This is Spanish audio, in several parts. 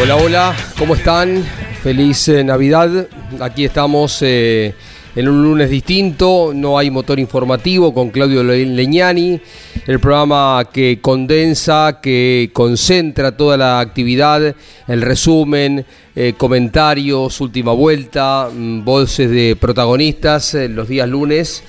Hola, hola, ¿cómo están? Feliz eh, Navidad. Aquí estamos eh, en un lunes distinto. No hay motor informativo con Claudio Le- Leñani. El programa que condensa, que concentra toda la actividad, el resumen, eh, comentarios, última vuelta, mm, voces de protagonistas los días lunes.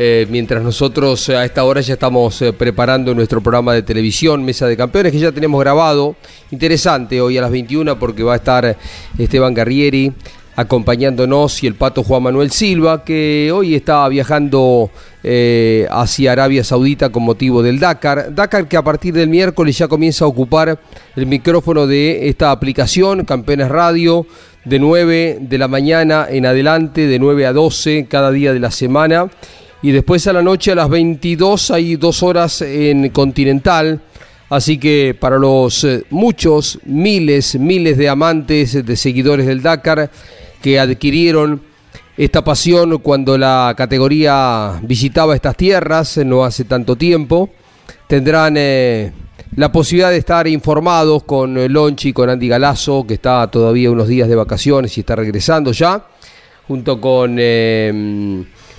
Eh, mientras nosotros eh, a esta hora ya estamos eh, preparando nuestro programa de televisión, Mesa de Campeones, que ya tenemos grabado. Interesante hoy a las 21 porque va a estar Esteban Garrieri acompañándonos y el pato Juan Manuel Silva, que hoy está viajando hacia Arabia Saudita con motivo del Dakar. Dakar que a partir del miércoles ya comienza a ocupar el micrófono de esta aplicación, Campeones Radio, de 9 de la mañana en adelante, de 9 a 12 cada día de la semana. Y después a la noche a las 22 hay dos horas en Continental. Así que para los eh, muchos, miles, miles de amantes, de seguidores del Dakar que adquirieron esta pasión cuando la categoría visitaba estas tierras, eh, no hace tanto tiempo, tendrán eh, la posibilidad de estar informados con Lonchi, con Andy Galazo, que está todavía unos días de vacaciones y está regresando ya, junto con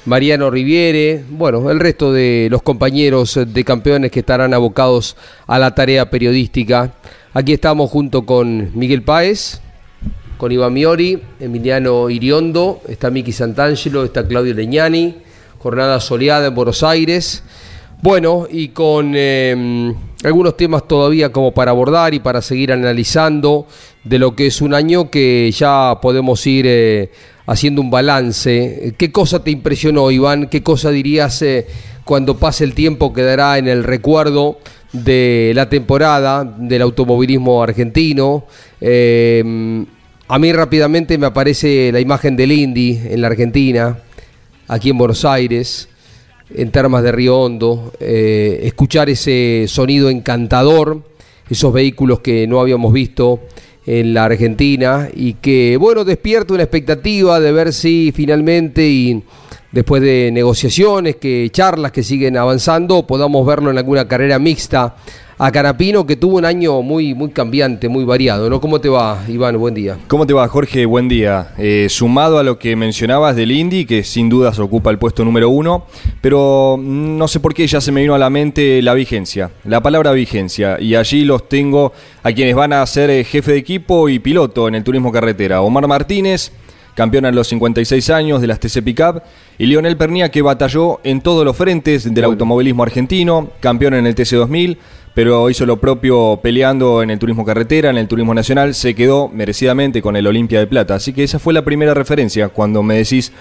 Mariano Riviere, bueno, el resto de los compañeros de campeones que estarán abocados a la tarea periodística. Aquí estamos junto con Miguel Páez, con Iván Miori, Emiliano Iriondo, está Miki Santangelo, está Claudio Leñani, jornada soleada en Buenos Aires. Bueno, y con eh, algunos temas todavía como para abordar y para seguir analizando de lo que es un año que ya podemos ir eh, haciendo un balance. ¿Qué cosa te impresionó, Iván? ¿Qué cosa dirías eh, cuando pase el tiempo quedará en el recuerdo de la temporada del automovilismo argentino? Eh, a mí rápidamente me aparece la imagen del Indy en la Argentina, aquí en Buenos Aires, en Termas de Río Hondo, eh, escuchar ese sonido encantador, esos vehículos que no habíamos visto en la Argentina y que, bueno, despierta una expectativa de ver si finalmente y después de negociaciones, que charlas que siguen avanzando, podamos verlo en alguna carrera mixta a Carapino, que tuvo un año muy, muy cambiante, muy variado, ¿no? ¿Cómo te va, Iván? Buen día. ¿Cómo te va, Jorge? Buen día. Eh, sumado a lo que mencionabas del Indy, que sin dudas ocupa el puesto número uno, pero mm, no sé por qué ya se me vino a la mente la vigencia, la palabra vigencia, y allí los tengo a quienes van a ser eh, jefe de equipo y piloto en el turismo carretera. Omar Martínez, campeón a los 56 años de las TC Pickup, y Lionel Pernía, que batalló en todos los frentes del automovilismo argentino, campeón en el TC 2000, pero hizo lo propio peleando en el turismo carretera, en el turismo nacional, se quedó merecidamente con el Olimpia de Plata. Así que esa fue la primera referencia cuando me decís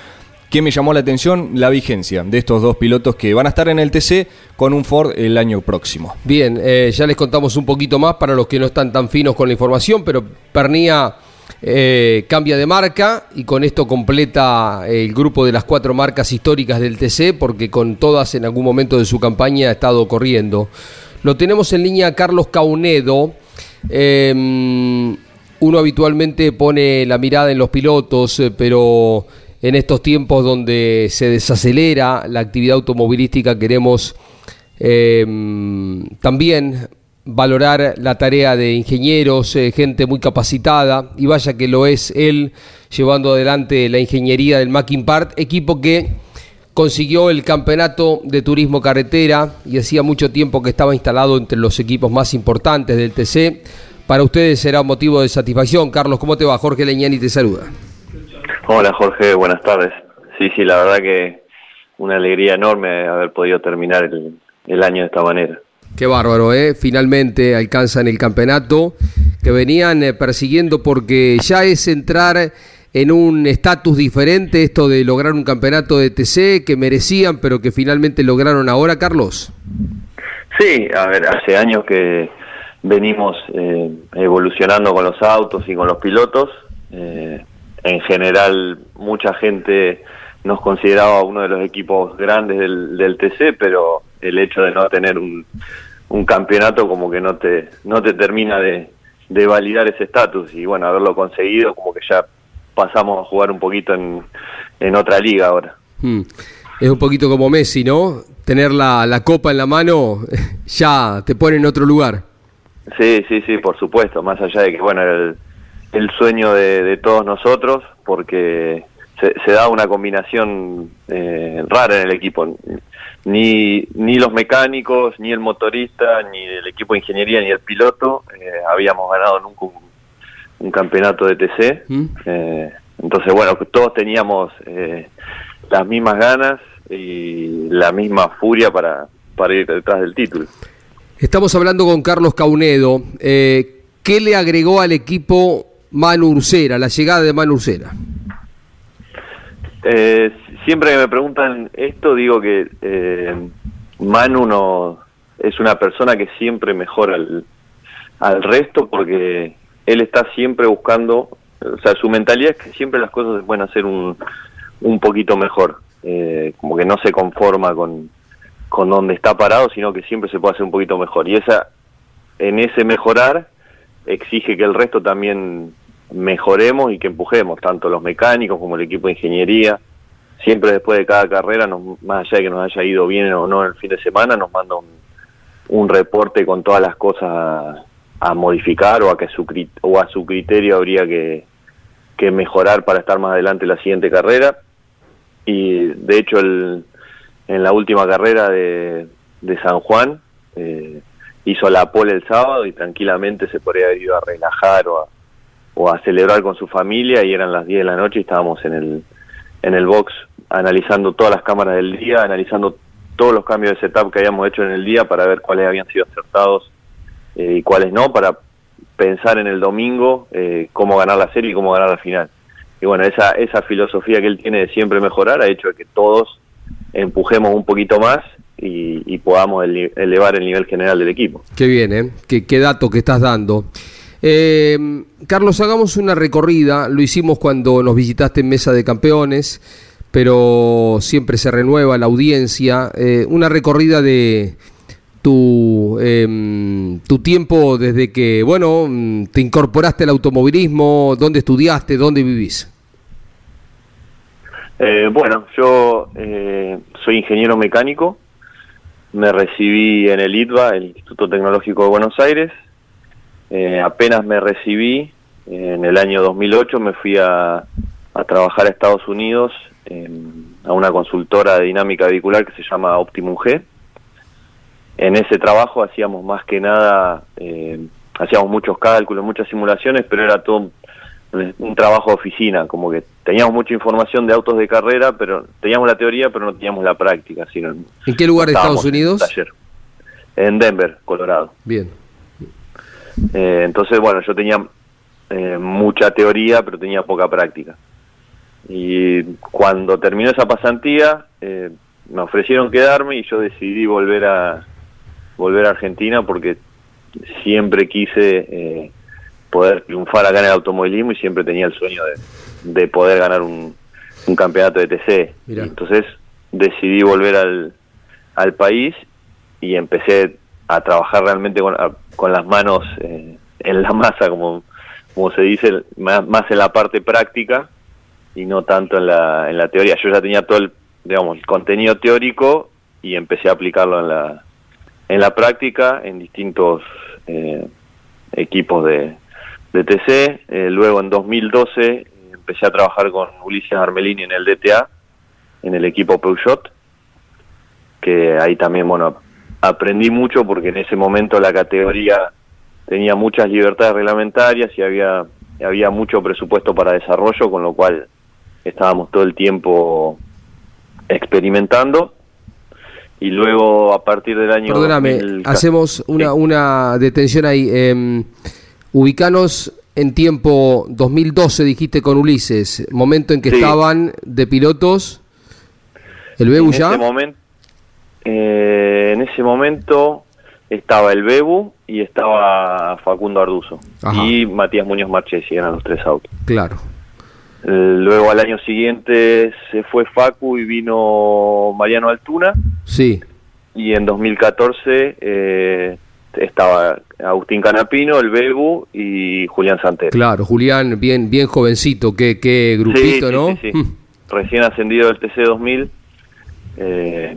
qué me llamó la atención, la vigencia de estos dos pilotos que van a estar en el TC con un Ford el año próximo. Bien, eh, ya les contamos un poquito más para los que no están tan finos con la información, pero Pernía eh, cambia de marca y con esto completa el grupo de las cuatro marcas históricas del TC, porque con todas en algún momento de su campaña ha estado corriendo. Lo tenemos en línea Carlos Caunedo. Eh, uno habitualmente pone la mirada en los pilotos, eh, pero en estos tiempos donde se desacelera la actividad automovilística queremos eh, también valorar la tarea de ingenieros, eh, gente muy capacitada, y vaya que lo es él llevando adelante la ingeniería del Mackin Part, equipo que consiguió el campeonato de turismo carretera y hacía mucho tiempo que estaba instalado entre los equipos más importantes del TC. Para ustedes será un motivo de satisfacción. Carlos, ¿cómo te va? Jorge Leñani te saluda. Hola Jorge, buenas tardes. Sí, sí, la verdad que una alegría enorme haber podido terminar el año de esta manera. Qué bárbaro, ¿eh? Finalmente alcanzan el campeonato que venían eh, persiguiendo porque ya es entrar en un estatus diferente esto de lograr un campeonato de TC que merecían pero que finalmente lograron ahora, Carlos. Sí, a ver, hace años que venimos eh, evolucionando con los autos y con los pilotos. Eh, en general, mucha gente nos consideraba uno de los equipos grandes del, del TC, pero el hecho de no tener un, un campeonato como que no te, no te termina de, de validar ese estatus. Y bueno, haberlo conseguido, como que ya pasamos a jugar un poquito en, en otra liga ahora. Hmm. Es un poquito como Messi, ¿no? Tener la, la copa en la mano ya te pone en otro lugar. Sí, sí, sí, por supuesto, más allá de que, bueno, era el, el sueño de, de todos nosotros, porque se, se da una combinación eh, rara en el equipo. Ni, ni los mecánicos, ni el motorista, ni el equipo de ingeniería, ni el piloto eh, habíamos ganado nunca un, un campeonato de TC. ¿Mm? Eh, entonces, bueno, todos teníamos eh, las mismas ganas y la misma furia para, para ir detrás del título. Estamos hablando con Carlos Caunedo. Eh, ¿Qué le agregó al equipo Manu Ursera, la llegada de Manu Ursera? Eh, siempre que me preguntan esto, digo que eh, Manu no, es una persona que siempre mejora al, resto porque él está siempre buscando, o sea, su mentalidad es que siempre las cosas se pueden hacer un, un poquito mejor, eh, como que no se conforma con, con donde está parado, sino que siempre se puede hacer un poquito mejor. Y esa, en ese mejorar, exige que el resto también mejoremos y que empujemos, tanto los mecánicos como el equipo de ingeniería. Siempre después de cada carrera, nos, más allá de que nos haya ido bien o no el fin de semana, nos manda un, un reporte con todas las cosas a, modificar o a que su o a su criterio habría que, mejorar para estar más adelante la siguiente carrera. Y de hecho el, en la última carrera de, de San Juan eh, hizo la pole el sábado y tranquilamente se podría haber ido a relajar o a, o a celebrar con su familia y eran las 10 de la noche y estábamos en el, en el box analizando todas las cámaras del día, analizando todos los cambios de setup que habíamos hecho en el día para ver cuáles habían sido acertados eh, y cuáles no, para pensar en el domingo eh, cómo ganar la serie y cómo ganar la final. Y bueno, esa, esa filosofía que él tiene de siempre mejorar ha hecho que todos empujemos un poquito más y, y podamos ele- elevar el nivel general del equipo. Qué bien, ¿eh? Qué, qué dato que estás dando. Eh, Carlos, hagamos una recorrida. Lo hicimos cuando nos visitaste en Mesa de Campeones, pero siempre se renueva la audiencia. Eh, una recorrida de tu, em, tu tiempo desde que, bueno, mm, te incorporaste al automovilismo, dónde estudiaste, dónde vivís. Eh, bueno, yo eh, soy ingeniero mecánico, me recibí en el ITBA, el Instituto Tecnológico de Buenos Aires, Eh, apenas me recibí, en el año 2008 me fui a, a trabajar a Estados Unidos en- a una consultora de dinámica vehicular que se llama Optimum G. En ese trabajo hacíamos más que nada, eh, hacíamos muchos cálculos, muchas simulaciones, pero era todo un, un trabajo de oficina, como que teníamos mucha información de autos de carrera, pero teníamos la teoría, pero no teníamos la práctica. Sino ¿En qué lugar de Estados en un Unidos? taller. En Denver, Colorado. Bien. Eh, entonces, bueno, yo tenía eh, mucha teoría, pero tenía poca práctica. Y cuando terminó esa pasantía, eh, me ofrecieron quedarme y yo decidí volver a volver a Argentina porque siempre quise eh, poder triunfar acá en el automovilismo y siempre tenía el sueño de, de poder ganar un, un campeonato de TC. Mirá. Entonces decidí volver al, al país y empecé a trabajar realmente con, a- con las manos eh, en la masa, como, como se dice, más, en la parte práctica y no tanto en la, en la teoría. Yo ya tenía todo el, digamos, el contenido teórico y empecé a aplicarlo en la, en la práctica en distintos eh, equipos de, de TC. Eh, luego en 2012 eh, empecé a trabajar con Ulises Armelini en el DTA, en el equipo Peugeot, que ahí también, bueno, aprendí mucho porque en ese momento la categoría tenía muchas libertades reglamentarias y había, había mucho presupuesto para desarrollo, con lo cual estábamos todo el tiempo experimentando y luego a partir del año Perdóname, 2000 hacemos una, una detención ahí. Eh, ubicanos en tiempo 2012, dijiste con Ulises, momento en que Sí. estaban de pilotos. ¿El Bebu en ya? ese momento eh, ese momento estaba el Bebu y estaba Facundo Arduzo Ajá. y Matías Muñoz Marchesi eran los tres autos Claro. Luego al año siguiente se fue Facu y vino Mariano Altuna Sí, y en 2014 eh, estaba Agustín Canapino, el Bebu y Julián Santero. claro. Julián, bien, bien jovencito. Qué, qué grupito, Sí, sí, ¿no? sí, sí. Recién ascendido del TC 2000. eh,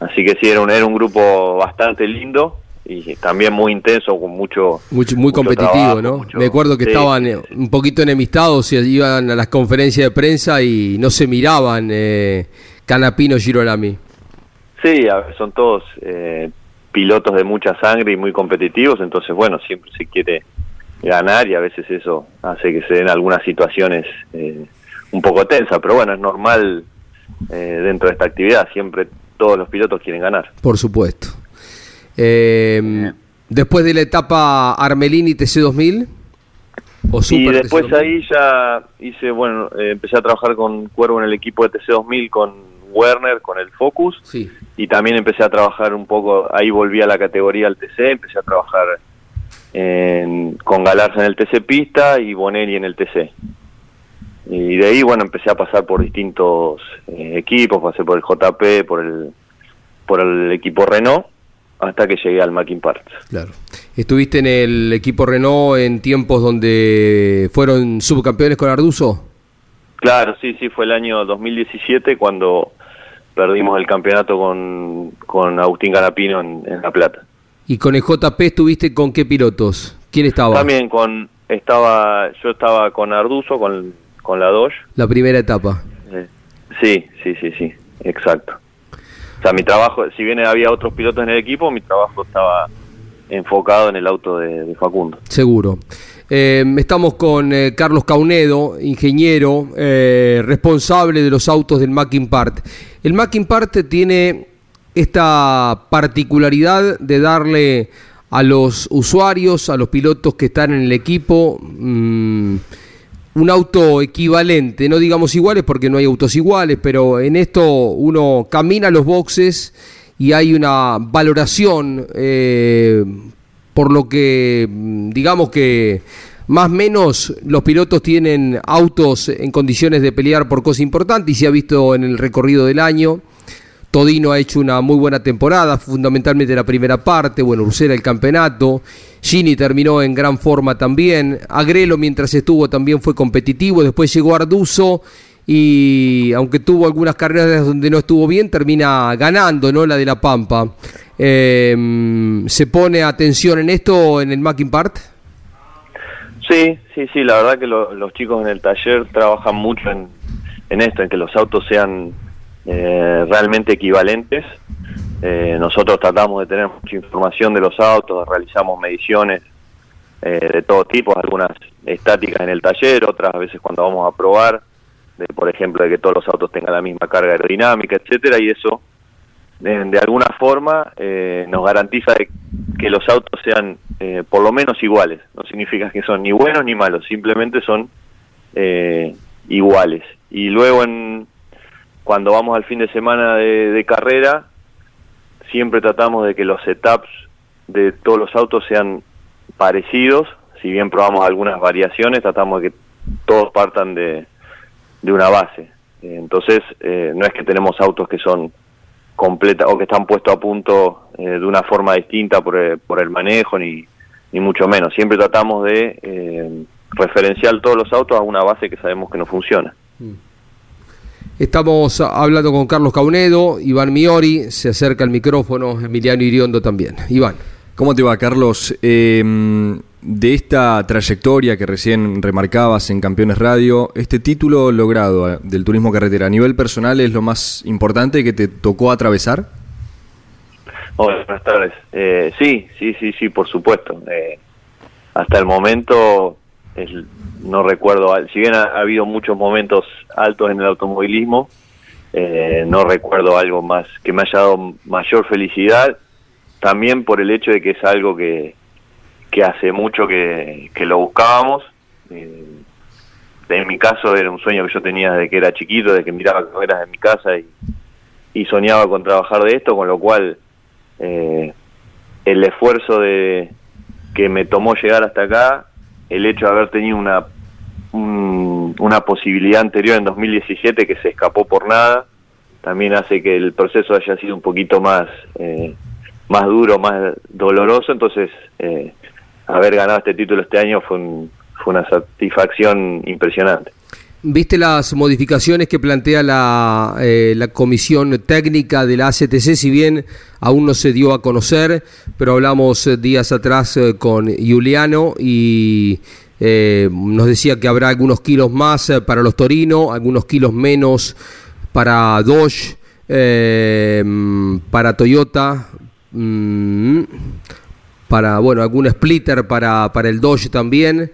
así que sí, era un, era un grupo bastante lindo y también muy intenso, con mucho... Muy, muy mucho competitivo, trabajo, ¿no? mucho- Me acuerdo que sí, estaban sí, eh, sí. un poquito enemistados y iban a las conferencias de prensa y no se miraban eh, Canapino Girolami. Sí, a son todos eh, pilotos de mucha sangre y muy competitivos, entonces bueno, siempre se quiere ganar y a veces eso hace que se den algunas situaciones eh, un poco tensas, pero bueno, es normal eh, dentro de esta actividad, siempre todos los pilotos quieren ganar. Por supuesto. Eh, después de la etapa Armelini TC2000 o Y Super después TC2000? ahí ya hice, bueno, eh, empecé a trabajar con Cuervo en el equipo de TC2000 con Werner, con el Focus, Sí, y también empecé a trabajar un poco, ahí volví a la categoría al TC, empecé a trabajar en- con Galarza en el TC Pista y Bonelli en el TC. Y de ahí, bueno, empecé a pasar por distintos eh, equipos, pasé por el JP, por el, por el equipo Renault, hasta que llegué al Mackin Parts. claro. ¿Estuviste en el equipo Renault en tiempos donde fueron subcampeones con Arduzo? Claro, sí, sí, fue el año 2017 cuando perdimos el campeonato con, con Agustín Canapino en, en La Plata. ¿Y con el JP estuviste con qué pilotos? ¿Quién estaba? También con estaba yo estaba con Arduzo con, con la Dodge. La primera etapa. Eh, sí, sí, sí, sí, exacto. O sea, mi trabajo, si bien había otros pilotos en el equipo, mi trabajo estaba enfocado en el auto de, de Facundo. Seguro. Eh, estamos con eh, Carlos Caunedo, ingeniero, eh, responsable de los autos del Mackin Part. El Mackin Part tiene esta particularidad de darle a los usuarios, a los pilotos que están en el equipo, mm, un auto equivalente, no digamos iguales porque no hay autos iguales, pero en esto uno camina los boxes y hay una valoración eh, por lo que mm, digamos que más o menos los pilotos tienen autos en condiciones de pelear por cosas importantes y se ha visto en el recorrido del año. Todino ha hecho una muy buena temporada, fundamentalmente la primera parte, bueno, Ursera el campeonato, Gini terminó en gran forma también, Agrelo mientras estuvo también fue competitivo, después llegó Arduzo y aunque tuvo algunas carreras donde no estuvo bien, termina ganando, ¿no? La de La Pampa. Eh, ¿Se pone atención en esto en el Mackin Part? Sí, sí, sí, la verdad que lo- los chicos en el taller trabajan mucho en esto, en que los autos sean eh, realmente equivalentes. Eh, nosotros tratamos de tener mucha información de los autos, realizamos mediciones eh, de todo tipo, algunas estáticas en el taller, otras a veces cuando vamos a probar, de, por ejemplo, de que todos los autos tengan la misma carga aerodinámica, etcétera, y eso de, alguna forma nos garantiza que los autos sean por lo menos iguales. No significa que son ni buenos ni malos, simplemente son iguales. Y luego en cuando vamos al fin de semana de, de carrera, siempre tratamos de que los setups de todos los autos sean parecidos, si bien probamos algunas variaciones, tratamos de que todos partan de, de una base. Eh, Entonces, eh, no es que tenemos autos que son completa o que están puestos a punto eh, de una forma distinta por, el- por el manejo, ni, ni mucho menos. Siempre tratamos de eh, referenciar todos los autos a una base que sabemos que no funciona. Estamos hablando con Carlos Caunedo, Iván Miori, se acerca el micrófono, Emiliano Iriondo también. Iván. ¿Cómo te va, Carlos? Eh, de esta trayectoria que recién remarcabas en Campeones Radio, este título logrado eh, del turismo carretera, ¿a nivel personal es lo más importante que te tocó atravesar? Hola, buenas tardes. Eh, sí, sí, sí, sí, por supuesto. Eh, hasta el momento, el- no recuerdo, si bien ha, ha habido muchos momentos altos en el automovilismo, eh, no recuerdo algo más que me haya dado mayor felicidad, también por el hecho de que es algo que, que hace mucho que, que lo buscábamos. Eh, en mi caso era un sueño que yo tenía desde que era chiquito, desde que miraba carreras en mi casa y, y soñaba con trabajar de esto, con lo cual eh, el esfuerzo de que me tomó llegar hasta acá, el hecho de haber tenido una un- una posibilidad anterior en 2017 que se escapó por nada, también hace que el proceso haya sido un poquito más eh, más duro, más doloroso, entonces eh, haber ganado este título este año fue, un- fue una satisfacción impresionante. ¿Viste las modificaciones que plantea la, eh, comisión técnica de la ACTC? Si bien aún no se dio a conocer, pero hablamos eh, días atrás eh, con Juliano y nos decía que habrá algunos kilos más para los Torino, algunos kilos menos para Dodge, para Toyota, mm, para bueno algún splitter para, para el Dodge también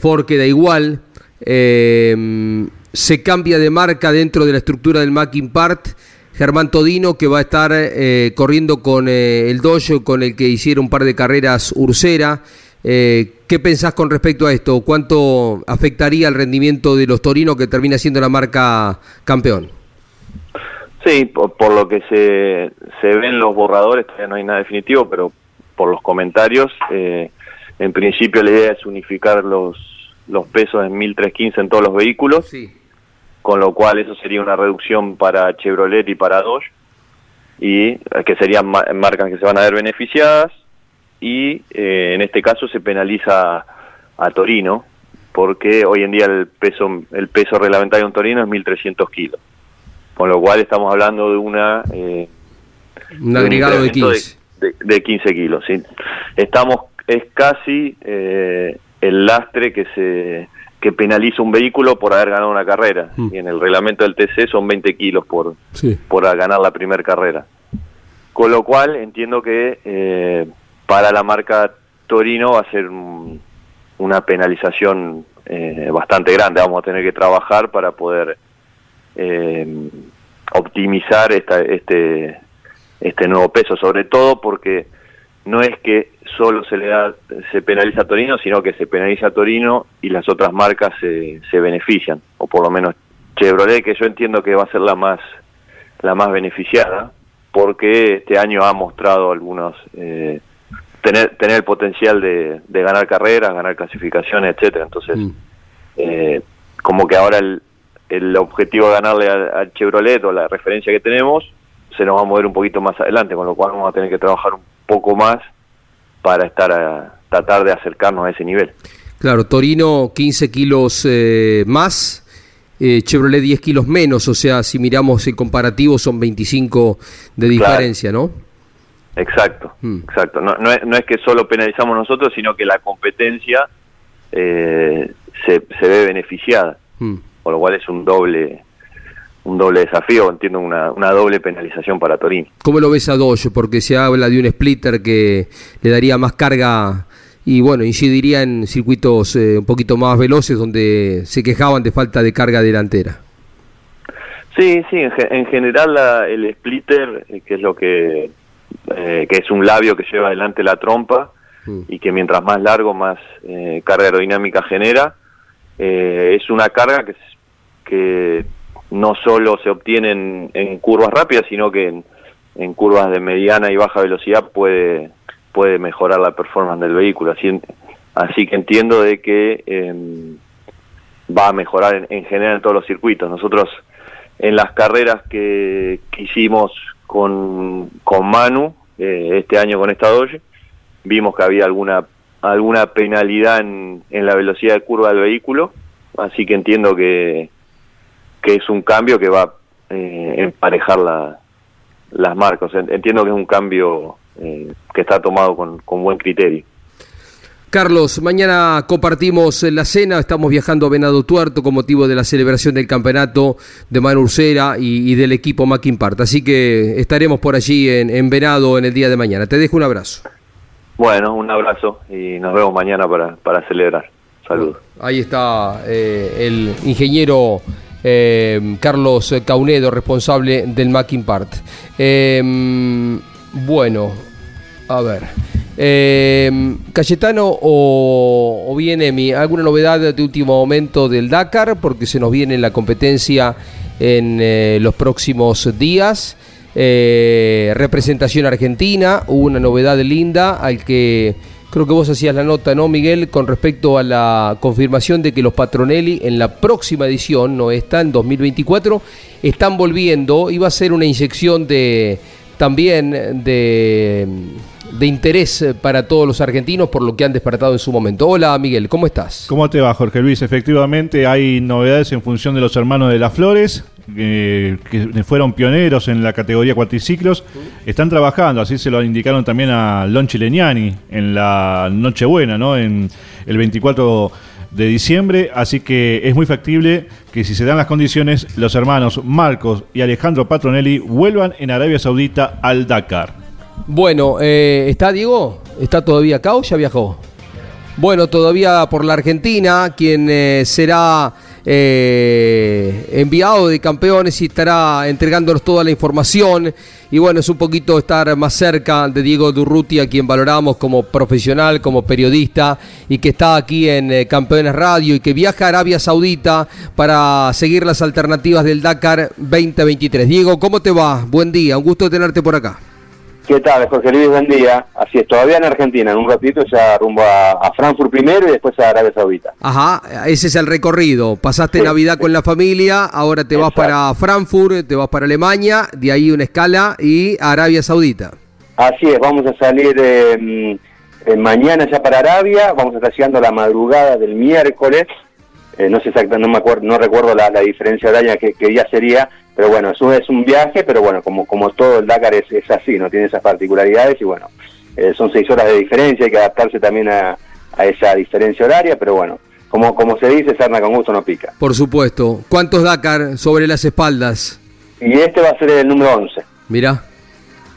Ford queda igual eh, se cambia de marca dentro de la estructura del Mackin Part Germán Todino que va a estar eh, corriendo con eh, el Dodge con el que hicieron un par de carreras Ursera eh, ¿Qué pensás con respecto a esto? ¿Cuánto afectaría el rendimiento de los Torinos que termina siendo la marca campeón? Sí, por, por lo que se, se ven los borradores, todavía no hay nada definitivo, pero por los comentarios, en principio la idea es unificar los, los pesos en 1315 en todos los vehículos, Sí. con lo cual eso sería una reducción para Chevrolet y para Dodge, y eh, que serían ma- marcas que se van a ver beneficiadas, y eh, en este caso se penaliza a Torino, porque hoy en día el peso, el peso reglamentario de un Torino es 1300 kilos con lo cual estamos hablando de una eh, Un agregado de incremento 15. de, de 15 kilos ¿sí? estamos es casi eh, el lastre que se que penaliza un vehículo por haber ganado una carrera Mm. y en el reglamento del TC son 20 kilos por Sí. por ganar la primera carrera con lo cual entiendo que eh, para la marca Torino va a ser un- una penalización eh, bastante grande vamos a tener que trabajar para poder eh, optimizar esta, este este nuevo peso sobre todo porque no es que solo se le da se penaliza a Torino sino que se penaliza a Torino y las otras marcas se, se benefician o por lo menos Chevrolet que yo entiendo que va a ser la más la más beneficiada porque este año ha mostrado algunos eh, tener tener el potencial de, de ganar carreras ganar clasificaciones etcétera entonces Mm. eh, como que ahora el, el objetivo de ganarle al, Chevrolet o la referencia que tenemos se nos va a mover un poquito más adelante, con lo cual vamos a tener que trabajar un poco más para estar a, tratar de acercarnos a ese nivel. Claro, Torino 15 kilos eh, más, eh, Chevrolet 10 kilos menos, o sea, si miramos el comparativo son 25 de Claro. diferencia, ¿no? Exacto, Mm. exacto. No, no, es, no es que solo penalizamos nosotros, sino que la competencia eh, se, se ve beneficiada, Mm. con lo cual es un doble un doble desafío, entiendo una, una doble penalización para Torino. ¿Cómo lo ves a Dodge? Porque se habla de un splitter que le daría más carga y bueno, incidiría en circuitos eh, un poquito más veloces donde se quejaban de falta de carga delantera. Sí, sí, en, ge- en general la- el splitter, eh, que es lo que, eh, que es un labio que lleva adelante la trompa Mm. y que mientras más largo más eh, carga aerodinámica genera, eh, es una carga que, que no solo se obtiene en, curvas rápidas, sino que en, curvas de mediana y baja velocidad puede, puede mejorar la performance del vehículo. Así, así que entiendo de que em, va a mejorar en, en general en todos los circuitos. Nosotros en las carreras que, hicimos con, con Manu, eh, este año con esta Dodge, vimos que había alguna alguna penalidad en, en la velocidad de curva del vehículo, así que entiendo que, que es un cambio que va a eh, emparejar la, las marcas. En- Entiendo que es un cambio eh, que está tomado con, con buen criterio. Carlos, mañana compartimos la cena, estamos viajando a Venado Tuerto con motivo de la celebración del campeonato de Manu Ursera y, y del equipo Mackin Part, así que estaremos por allí en, en Venado en el día de mañana. Te dejo un abrazo. Bueno, un abrazo y nos vemos mañana para, para celebrar. Saludos. Ahí está eh, el ingeniero eh, Carlos Caunedo, responsable del Mackin Part. Eh, bueno, a ver. Eh, Cayetano o, o bien Emi, ¿alguna novedad de último momento del Dakar? Porque se nos viene la competencia en eh, los próximos días. Representación argentina, hubo una novedad linda al que creo que vos hacías la nota, ¿no, Miguel? Con respecto a la confirmación de que los Patronelli en la próxima edición, no está en 2024, están volviendo. Iba a ser una inyección de también de, de interés para todos los argentinos por lo que han despertado en su momento. Hola, Miguel, ¿cómo estás? ¿Cómo te va, Jorge Luis? Efectivamente, hay novedades en función de los hermanos de las Flores, eh, que fueron pioneros en la categoría cuatriciclos. Están trabajando, así se lo indicaron también a Lon Chileñani en la Nochebuena, ¿no? En el 24 de diciembre, así que es muy factible que si se dan las condiciones, los hermanos Marcos y Alejandro Patronelli vuelvan en Arabia Saudita al Dakar. Bueno, eh, ¿está Diego? ¿Está todavía acá o ya viajó? Bueno, todavía por la Argentina, quien eh, será eh, enviado de campeones y estará entregándonos toda la información. Y bueno, es un poquito estar más cerca de Diego Durruti, a quien valoramos como profesional, como periodista, y que está aquí en eh, Campeones Radio y que viaja a Arabia Saudita para seguir las alternativas del Dakar 2023. Diego, ¿cómo te va? Buen día, un gusto tenerte por acá. ¿Qué tal, Jorge Luis? Buen día. Así es, todavía en Argentina, en un ratito ya rumbo a, a Frankfurt primero y después a Arabia Saudita. Ajá, ese es el recorrido. Pasaste Sí. Navidad con la familia, ahora te vas para Frankfurt, te vas para Alemania, de ahí una escala y a Arabia Saudita. Así es, vamos a salir eh, mañana ya para Arabia, vamos a estar llegando la madrugada del miércoles, Eh, no sé exactamente, no me acuerdo, no recuerdo la, la diferencia horaria que, que día sería, pero bueno, eso es un viaje, pero bueno, como, como todo el Dakar es, es así, no tiene esas particularidades y bueno, eh, son seis horas de diferencia, hay que adaptarse también a, a esa diferencia horaria, pero bueno, como, como se dice, sarna con gusto no pica. Por supuesto. ¿Cuántos Dakar sobre las espaldas? Y este va a ser el número 11. Mirá,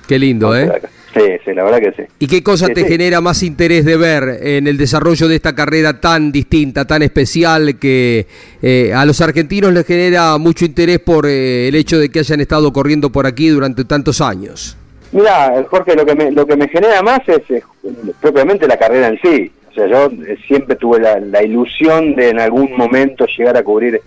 qué lindo, ¿eh? Sí, sí, la verdad que sí. ¿Y qué cosa Sí, te sí. genera más interés de ver en el desarrollo de esta carrera tan distinta, tan especial, que eh, a los argentinos les genera mucho interés por eh, el hecho de que hayan estado corriendo por aquí durante tantos años? Mira, Jorge, lo que me, lo que me genera más es, propiamente la carrera en sí. O sea, yo eh, siempre tuve la, la ilusión de en algún momento llegar a cubrir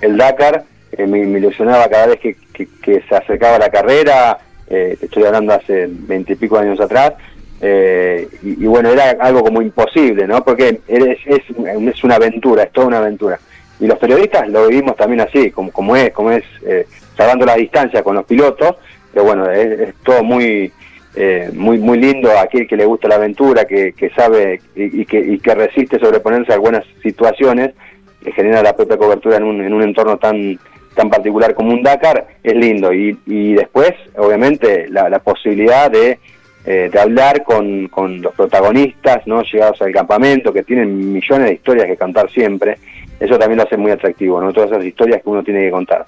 el Dakar. Eh, me, me ilusionaba cada vez que, que- que se acercaba la carrera. Eh, estoy hablando hace veintipico años atrás. eh, y, bueno, era algo como imposible, ¿no? Porque es, es, es una aventura, es toda una aventura. Y los periodistas lo vivimos también así, como, como es, como es, eh, salvando la distancia con los pilotos, pero bueno, es, es todo muy, eh, muy, muy lindo a aquel que le gusta la aventura, que, que sabe y, y que, y que resiste sobreponerse a algunas situaciones, que genera la propia cobertura en un, en un entorno tan tan particular como un Dakar, es lindo. Y, y después, obviamente, la, la posibilidad de, eh, de hablar con, con los protagonistas, no llegados al campamento, que tienen millones de historias que contar siempre, eso también lo hace muy atractivo, ¿no? Todas esas historias que uno tiene que contar.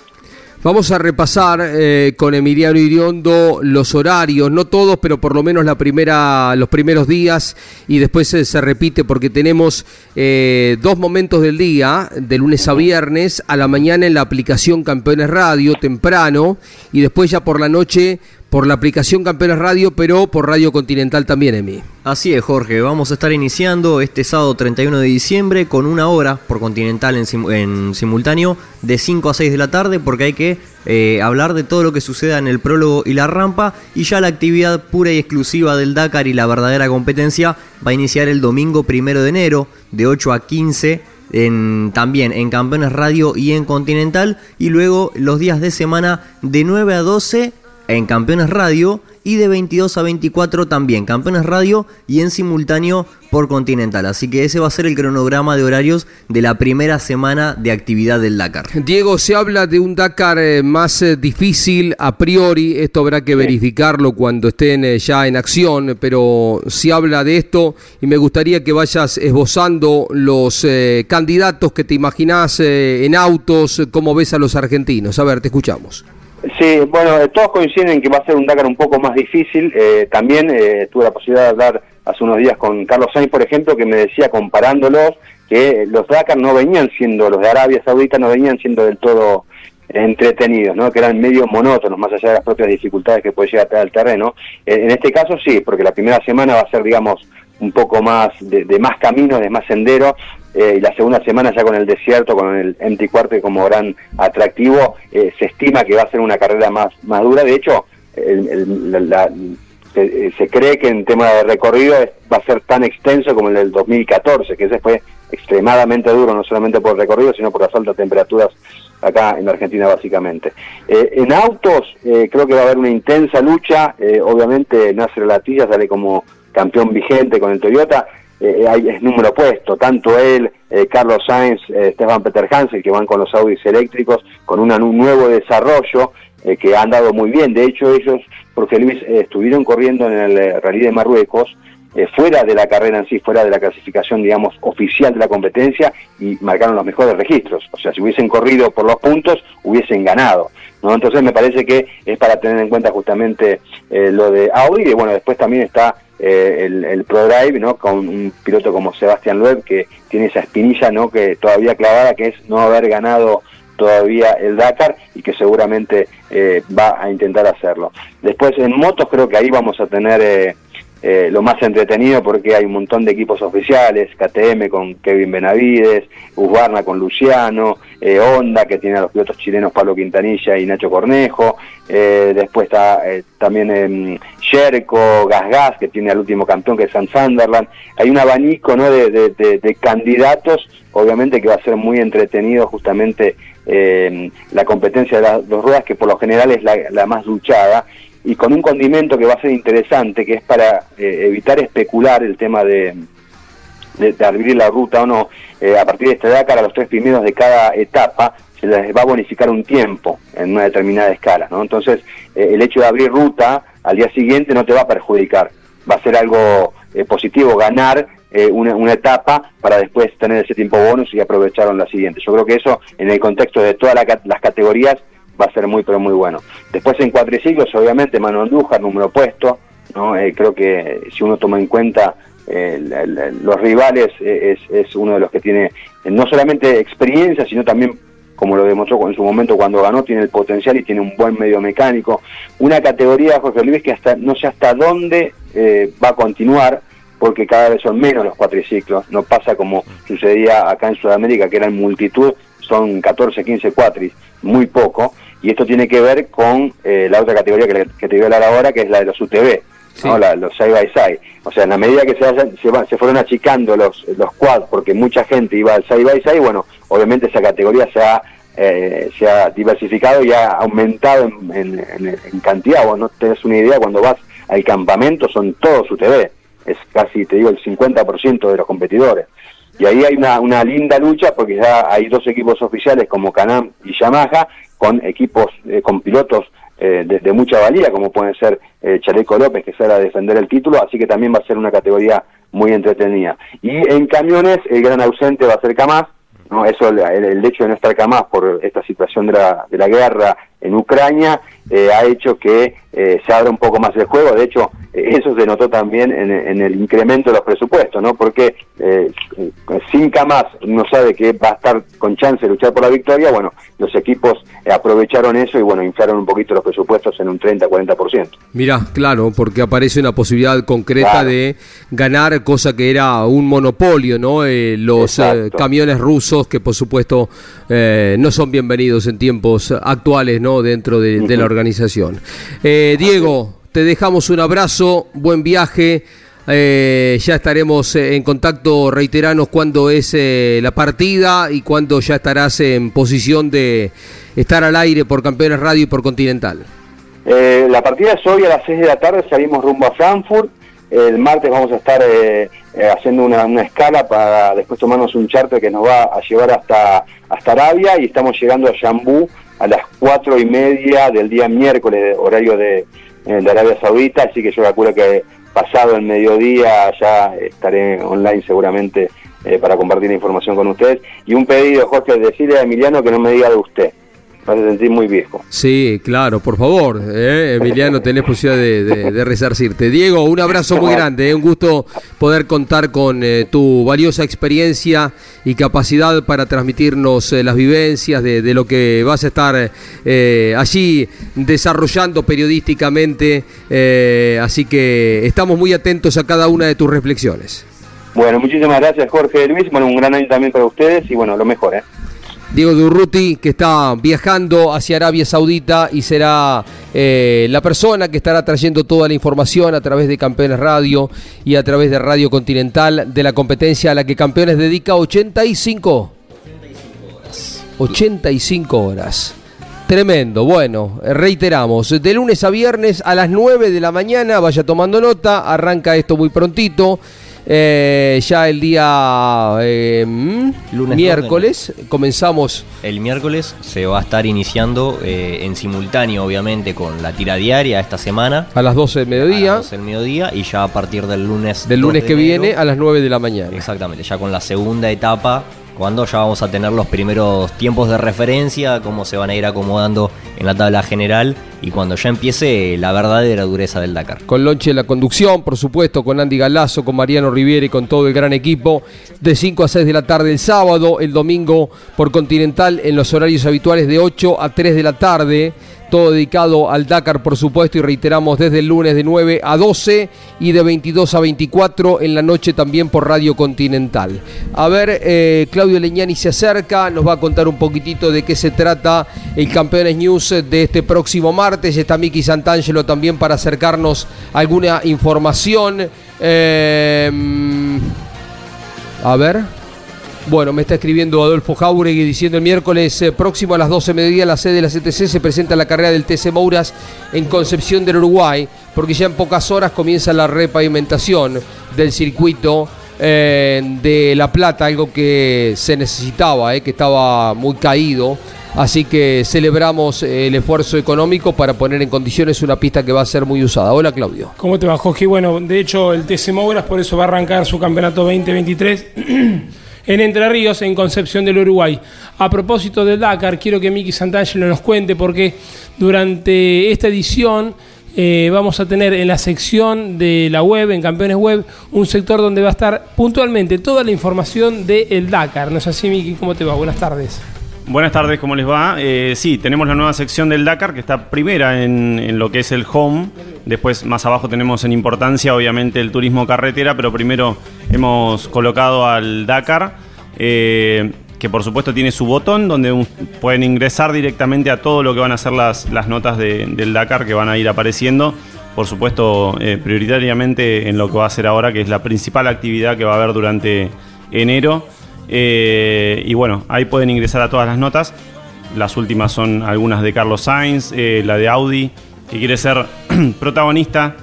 Vamos a repasar eh, con Emiliano Iriondo los horarios, no todos, pero por lo menos la primera, los primeros días. Y después eh, se repite porque tenemos eh, dos momentos del día, de lunes a viernes, a la mañana en la aplicación Campeones Radio, temprano, y después ya por la noche por la aplicación Campeones Radio, pero por Radio Continental también, Emi. Así es, Jorge. Vamos a estar iniciando este sábado 31 de diciembre con una hora por Continental en, sim- en simultáneo de 5 a 6 de la tarde porque hay que eh, hablar de todo lo que suceda en el prólogo y la rampa y ya la actividad pura y exclusiva del Dakar y la verdadera competencia va a iniciar el domingo primero de enero de 8 a 15 en, también en Campeones Radio y en Continental y luego los días de semana de 9 a 12 en Campeones Radio y de 22 a 24 también Campeones Radio y en simultáneo por Continental. Así que ese va a ser el cronograma de horarios de la primera semana de actividad del Dakar. Diego, se habla de un Dakar eh, más eh, difícil a priori, esto habrá que verificarlo cuando estén eh, ya en acción, pero se habla de esto y me gustaría que vayas esbozando los candidatos que te imaginás en autos, cómo ves a los argentinos. A ver, te escuchamos. Sí, bueno, todos coinciden en que va a ser un Dakar un poco más difícil. también tuve la posibilidad de hablar hace unos días con Carlos Sainz, por ejemplo, que me decía comparándolos que los Dakar no venían siendo, los de Arabia Saudita no venían siendo del todo entretenidos, ¿no? que eran medio monótonos, más allá de las propias dificultades que puede llegar a tener el terreno. En este caso sí, porque la primera semana va a ser, digamos, un poco más de, más camino, de más sendero, eh, y la segunda semana ya con el desierto, con el empty quarter como gran atractivo, eh, se estima que va a ser una carrera más, más dura. De hecho, la, eh, se, cree que en tema de recorrido va a ser tan extenso como el del 2014, que ese fue extremadamente duro, no solamente por el recorrido, sino por las altas temperaturas acá en Argentina básicamente. Eh, en autos eh, creo que va a haber una intensa lucha, obviamente Nasser Latilla sale como campeón vigente con el Toyota, es número puesto, tanto él, Carlos Sainz, Stefan Peter Hansel, que van con los Audis eléctricos, con un nuevo desarrollo, que han dado muy bien. De hecho, ellos porque Luis eh, estuvieron corriendo en el eh, Rally de Marruecos, eh, fuera de la carrera en sí, fuera de la clasificación, digamos, oficial de la competencia y marcaron los mejores registros. O sea, si hubiesen corrido por los puntos, hubiesen ganado. ¿no? Entonces me parece que es para tener en cuenta justamente lo de Audi y bueno, después también está el, el ProDrive, ¿no? Con un piloto como Sebastián Loeb que tiene esa espinilla, ¿no? Que todavía clavada, que es no haber ganado todavía el Dakar y que seguramente eh, va a intentar hacerlo. Después en motos creo que ahí vamos a tener eh, eh, lo más entretenido porque hay un montón de equipos oficiales, KTM con Kevin Benavides, Husqvarna con Luciano, Honda que tiene a los pilotos chilenos Pablo Quintanilla y Nacho Cornejo, después está también Sherco, Gas Gas que tiene al último campeón que es San Sunderland, hay un abanico ¿no? de, de candidatos, obviamente que va a ser muy entretenido justamente eh, la competencia de las dos ruedas, que por lo general es la, más luchada, y con un condimento que va a ser interesante, que es para eh, evitar especular el tema de, de, abrir la ruta o no, eh, a partir de esta Dakar a los tres primeros de cada etapa se les va a bonificar un tiempo en una determinada escala, ¿no? Entonces, eh, el hecho de abrir ruta al día siguiente no te va a perjudicar, va a ser algo positivo ganar eh, una, etapa para después tener ese tiempo bonus y aprovecharon la siguiente. Yo creo que eso, en el contexto de todas las categorías, va a ser muy, pero muy bueno. Después en cuatriciclos, obviamente, Manuel Andújar, número opuesto, ¿no? Eh, creo que si uno toma en cuenta eh, los rivales, es, es uno de los que tiene no solamente experiencia, sino también como lo demostró en su momento cuando ganó, tiene el potencial y tiene un buen medio mecánico. Una categoría, Jorge Luis, que hasta no sé hasta dónde va a continuar, porque cada vez son menos los cuatriciclos, no pasa como sucedía acá en Sudamérica, que eran multitud, son 14, 15 cuatris, muy poco, y esto tiene que ver con eh, la otra categoría que, te voy a hablar ahora, que es la de los UTV, los side by side. O sea, en la medida que se, se, fueron achicando los, los quad, porque mucha gente iba al side by side, bueno, obviamente esa categoría se ha, eh, se ha diversificado y ha aumentado en, en cantidad. Vos no tenés una idea, cuando vas al campamento son todos UTV es casi, te digo, el 50% de los competidores. Y ahí hay una, una linda lucha porque ya hay dos equipos oficiales como Canam y Yamaha, con equipos, eh, con pilotos eh, de, mucha valía, como pueden ser eh, Chaleco López, que sale a defender el título, así que también va a ser una categoría muy entretenida. Y en camiones, el gran ausente va a ser Camás, ¿no? Eso, el, el, hecho de no estar Camás por esta situación de la, de la guerra en Ucrania eh, ha hecho que eh, se abra un poco más el juego. De hecho, eh, eso se notó también en, el incremento de los presupuestos, ¿no? Porque sin Camas no sabe que va a estar con chance de luchar por la victoria. Bueno, los equipos aprovecharon eso y, bueno, inflaron un poquito los presupuestos en un 30-40%. Mira, claro, porque aparece una posibilidad concreta de ganar, cosa que era un monopolio, ¿no? los camiones rusos que, por supuesto, no son bienvenidos en tiempos actuales, ¿no? dentro de, la organización. Eh, Diego, te dejamos un abrazo, buen viaje. Eh, ya estaremos en contacto, reiteranos cuándo es eh, la partida y cuándo ya estarás en posición de estar al aire por Campeones Radio y por Continental. Eh, la partida es hoy a las 6 de la tarde, salimos rumbo a Frankfurt. El martes vamos a estar eh, eh, haciendo una, una escala para después tomarnos un charter que nos va a llevar hasta, hasta Arabia y estamos llegando a Jambú a las cuatro y media del día miércoles, horario de, eh, de Arabia Saudita, así que yo calculo que pasado el mediodía ya estaré online seguramente eh, para compartir la información con ustedes. Y un pedido, Jorge, decirle a Emiliano que no me diga de usted. Me hace sentir muy viejo. Sí, claro, por favor, eh, Emiliano, tenés posibilidad de, de- de resarcirte. Diego, un abrazo muy grande, eh, un gusto poder contar con eh, tu valiosa experiencia y capacidad para transmitirnos las vivencias de, de lo que vas a estar allí desarrollando periodísticamente. así que estamos muy atentos a cada una de tus reflexiones. Bueno, muchísimas gracias, Jorge Luis. Bueno, un gran año también para ustedes y bueno, lo mejor, ¿eh? Diego Durruti, que está viajando hacia Arabia Saudita y será eh, la persona que estará trayendo toda la información a través de Campeones Radio y a través de Radio Continental de la competencia a la que Campeones dedica 85. 85 horas. Tremendo. Bueno, eh, reiteramos, de lunes a viernes a las 9 de la mañana, vaya tomando nota, arranca esto muy prontito. Eh, ya el día eh, Lunes miércoles comenzamos El miércoles se va a estar iniciando eh, en simultáneo, obviamente, con la tira diaria esta semana. a las 12 del A mediodía, las 12 del mediodía y ya a partir del lunes. del 2 lunes de que enero, viene a las 9 de la mañana. Exactamente, ya con la segunda etapa, cuando ya vamos a tener los primeros tiempos de referencia, cómo se van a ir acomodando en la tabla general y cuando ya empiece la verdadera dureza del Dakar. Con Lonche la conducción, por supuesto, con Andy Galazo, con Mariano Riviere y con todo el gran equipo, de 5 a 6 de la tarde el sábado, el domingo por Continental en los horarios habituales de 8 a 3 de la tarde. Todo dedicado al Dakar, por supuesto, y reiteramos desde el lunes de 9 a 12 y de 22 a 24 en la noche también por Radio Continental. A ver, eh, Claudio Leñani se acerca, nos va a contar un poquitito de qué se trata el Campeones News de este próximo martes. Está Miki Santangelo también para acercarnos alguna información. Eh, a ver. Bueno, me está escribiendo Adolfo Jauregui diciendo el miércoles eh, próximo a las 12 de mediodía la sede de la CTC se presenta la carrera del TC Mouras en Concepción del Uruguay, porque ya en pocas horas comienza la repavimentación del circuito eh, de La Plata, algo que se necesitaba, eh, que estaba muy caído. Así que celebramos eh, el esfuerzo económico para poner en condiciones una pista que va a ser muy usada. Hola Claudio. ¿Cómo te va, Jorge? Bueno, de hecho, el TC Mouras por eso va a arrancar su campeonato 2023 en Entre Ríos, en Concepción del Uruguay. A propósito del Dakar, quiero que Miki Santangelo nos cuente porque durante esta edición eh, vamos a tener en la sección de la web, en Campeones Web, un sector donde va a estar puntualmente toda la información del Dakar. ¿No es así, Miki? ¿Cómo te va? Buenas tardes. Buenas tardes, ¿cómo les va? Eh, sí, tenemos la nueva sección del Dakar que está primera en, lo que es el home. Después, más abajo, tenemos en importancia, obviamente, el turismo carretera, pero primero hemos colocado al Dakar, eh, que por supuesto tiene su botón donde pueden ingresar directamente a todo lo que van a ser las, las notas de- del Dakar que van a ir apareciendo. Por supuesto, eh, prioritariamente en lo que va a ser ahora, que es la principal actividad que va a haber durante enero. Eh, y bueno, ahí pueden ingresar a todas las notas. Las últimas son algunas de Carlos Sainz, eh, la de Audi, que quiere ser protagonista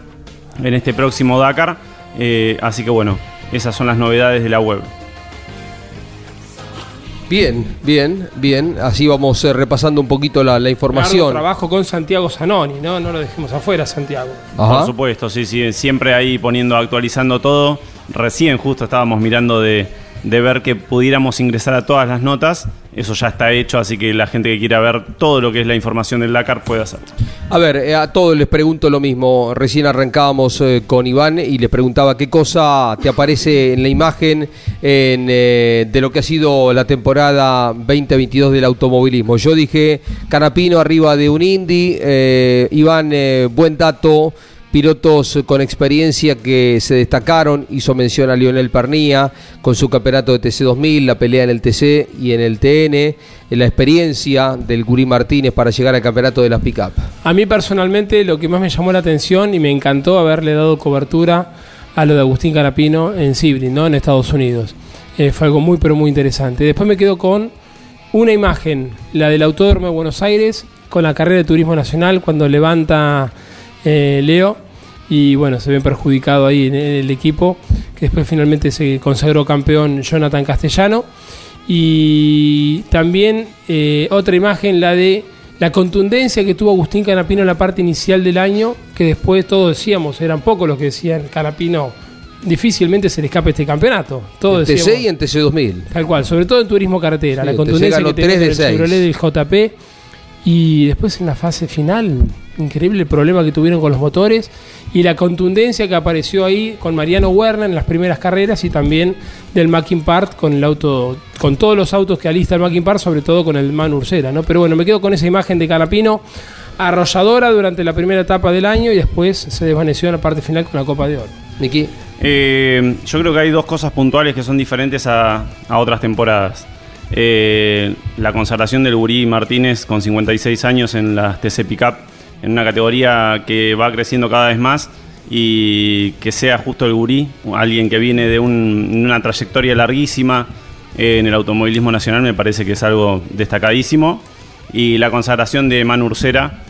en este próximo Dakar. Eh, así que bueno, esas son las novedades de la web. Bien, bien, bien. Así vamos eh, repasando un poquito la, información. trabajo con Santiago Zanoni, ¿no? No lo dejemos afuera, Santiago. Ajá. Por supuesto, sí, sí, siempre ahí poniendo, actualizando todo. Recién justo estábamos mirando de, de ver que pudiéramos ingresar a todas las notas. Eso ya está hecho, así que la gente que quiera ver todo lo que es la información del Dakar puede hacerlo. A ver, eh, a todos les pregunto lo mismo. Recién arrancábamos eh, con Iván y les preguntaba qué cosa te aparece en la imagen en, eh, de lo que ha sido la temporada 2022 del automovilismo. Yo dije Canapino arriba de un Indy, Iván, buen dato. Pilotos con experiencia que se destacaron, hizo mención a Lionel Pernía con su campeonato de TC2000, la pelea en el TC y en el TN, la experiencia del Gurí Martínez para llegar al campeonato de las pick-up. A mí personalmente lo que más me llamó la atención y me encantó haberle dado cobertura a lo de Agustín Canapino en Sibrin, ¿no? en Estados Unidos. Eh, fue algo muy pero muy interesante. Después me quedo con una imagen, la del Autódromo de Buenos Aires, con la carrera de turismo nacional cuando levanta eh, Leo y bueno, se ve perjudicado ahí en el equipo, que después finalmente se consagró campeón Jonathan Castellano. Y también eh, otra imagen, la de la contundencia que tuvo Agustín Canapino en la parte inicial del año, que después todos decíamos, eran pocos los que decían Canapino difícilmente se le escape este campeonato. Todo en TC y en TC 2000. Tal cual, sobre todo en turismo carretera, la contundencia que tiene el Chevrolet del JP y después en la fase final, increíble el problema que tuvieron con los motores y la contundencia que apareció ahí con Mariano Werner en las primeras carreras y también del Mackin Part con el auto, con todos los autos que alista el Mackin Part, sobre todo con el Man Ursera, ¿no? Pero bueno, me quedo con esa imagen de Canapino arrolladora durante la primera etapa del año y después se desvaneció en la parte final con la Copa de Oro. Miki. Eh, yo creo que hay dos cosas puntuales que son diferentes a, otras temporadas. Eh, la consagración del Burí Martínez con 56 años en las TC Pickup, en una categoría que va creciendo cada vez más y que sea justo el Burí, alguien que viene de una trayectoria larguísima eh, en el automovilismo nacional, me parece que es algo destacadísimo. Y la consagración de Manu Ursera,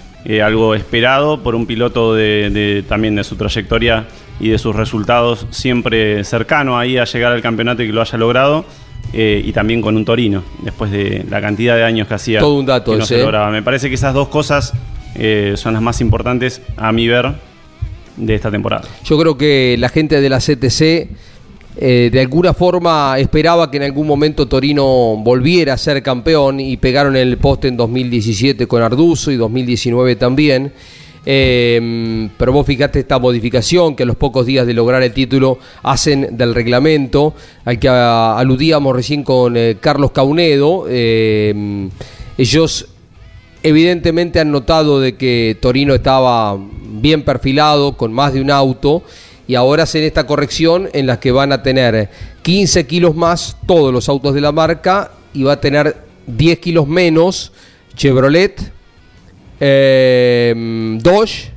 algo esperado por un piloto de, también de su trayectoria y de sus resultados siempre cercano ahí a llegar al campeonato y que lo haya logrado. Eh, y también con un Torino, después de la cantidad de años que hacía. Todo un dato que no se lograba. Me parece que esas dos cosas eh, son las más importantes a mi ver de esta temporada. Yo creo que la gente de la CTC eh, de alguna forma esperaba que en algún momento Torino volviera a ser campeón y pegaron el poste en 2017 con Arduzo y 2019 también. Eh, pero vos fijate esta modificación que a los pocos días de lograr el título hacen del reglamento, al que aludíamos recién con Carlos Caunedo. Ellos evidentemente han notado de que Torino estaba bien perfilado, con más de un auto, y ahora hacen esta corrección en la que van a tener 15 kilos más todos los autos de la marca y va a tener 10 kilos menos Chevrolet, eh, Dodge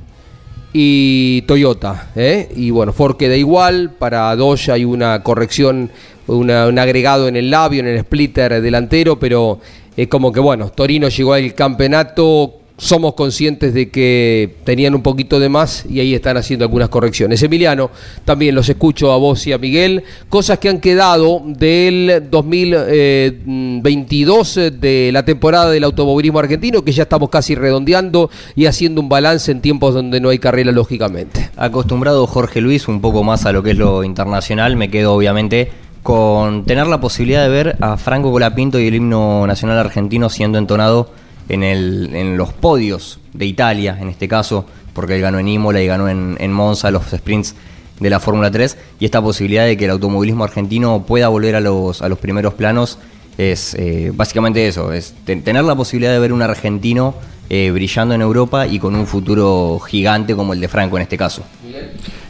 y Toyota. ¿eh? Y bueno, Ford queda igual. Para Dodge hay una corrección, un agregado en el labio, en el splitter delantero, pero es como que bueno, Torino llegó al campeonato somos conscientes de que tenían un poquito de más y ahí están haciendo algunas correcciones. Emiliano, también los escucho a vos y a Miguel, cosas que han quedado del 2022 eh, de la temporada del automovilismo argentino, que ya estamos casi redondeando y haciendo un balance en tiempos donde no hay carrera, lógicamente. Acostumbrado Jorge Luis un poco más a lo que es lo internacional, me quedo obviamente con tener la posibilidad de ver a Franco Colapinto y el himno nacional argentino siendo entonado en, el, en los podios de Italia, en este caso, porque él ganó en Imola y ganó en, en Monza los sprints de la Fórmula 3, y esta posibilidad de que el automovilismo argentino pueda volver a los, a los primeros planos es eh, básicamente eso, es tener la posibilidad de ver un argentino eh, brillando en Europa y con un futuro gigante como el de Franco en este caso.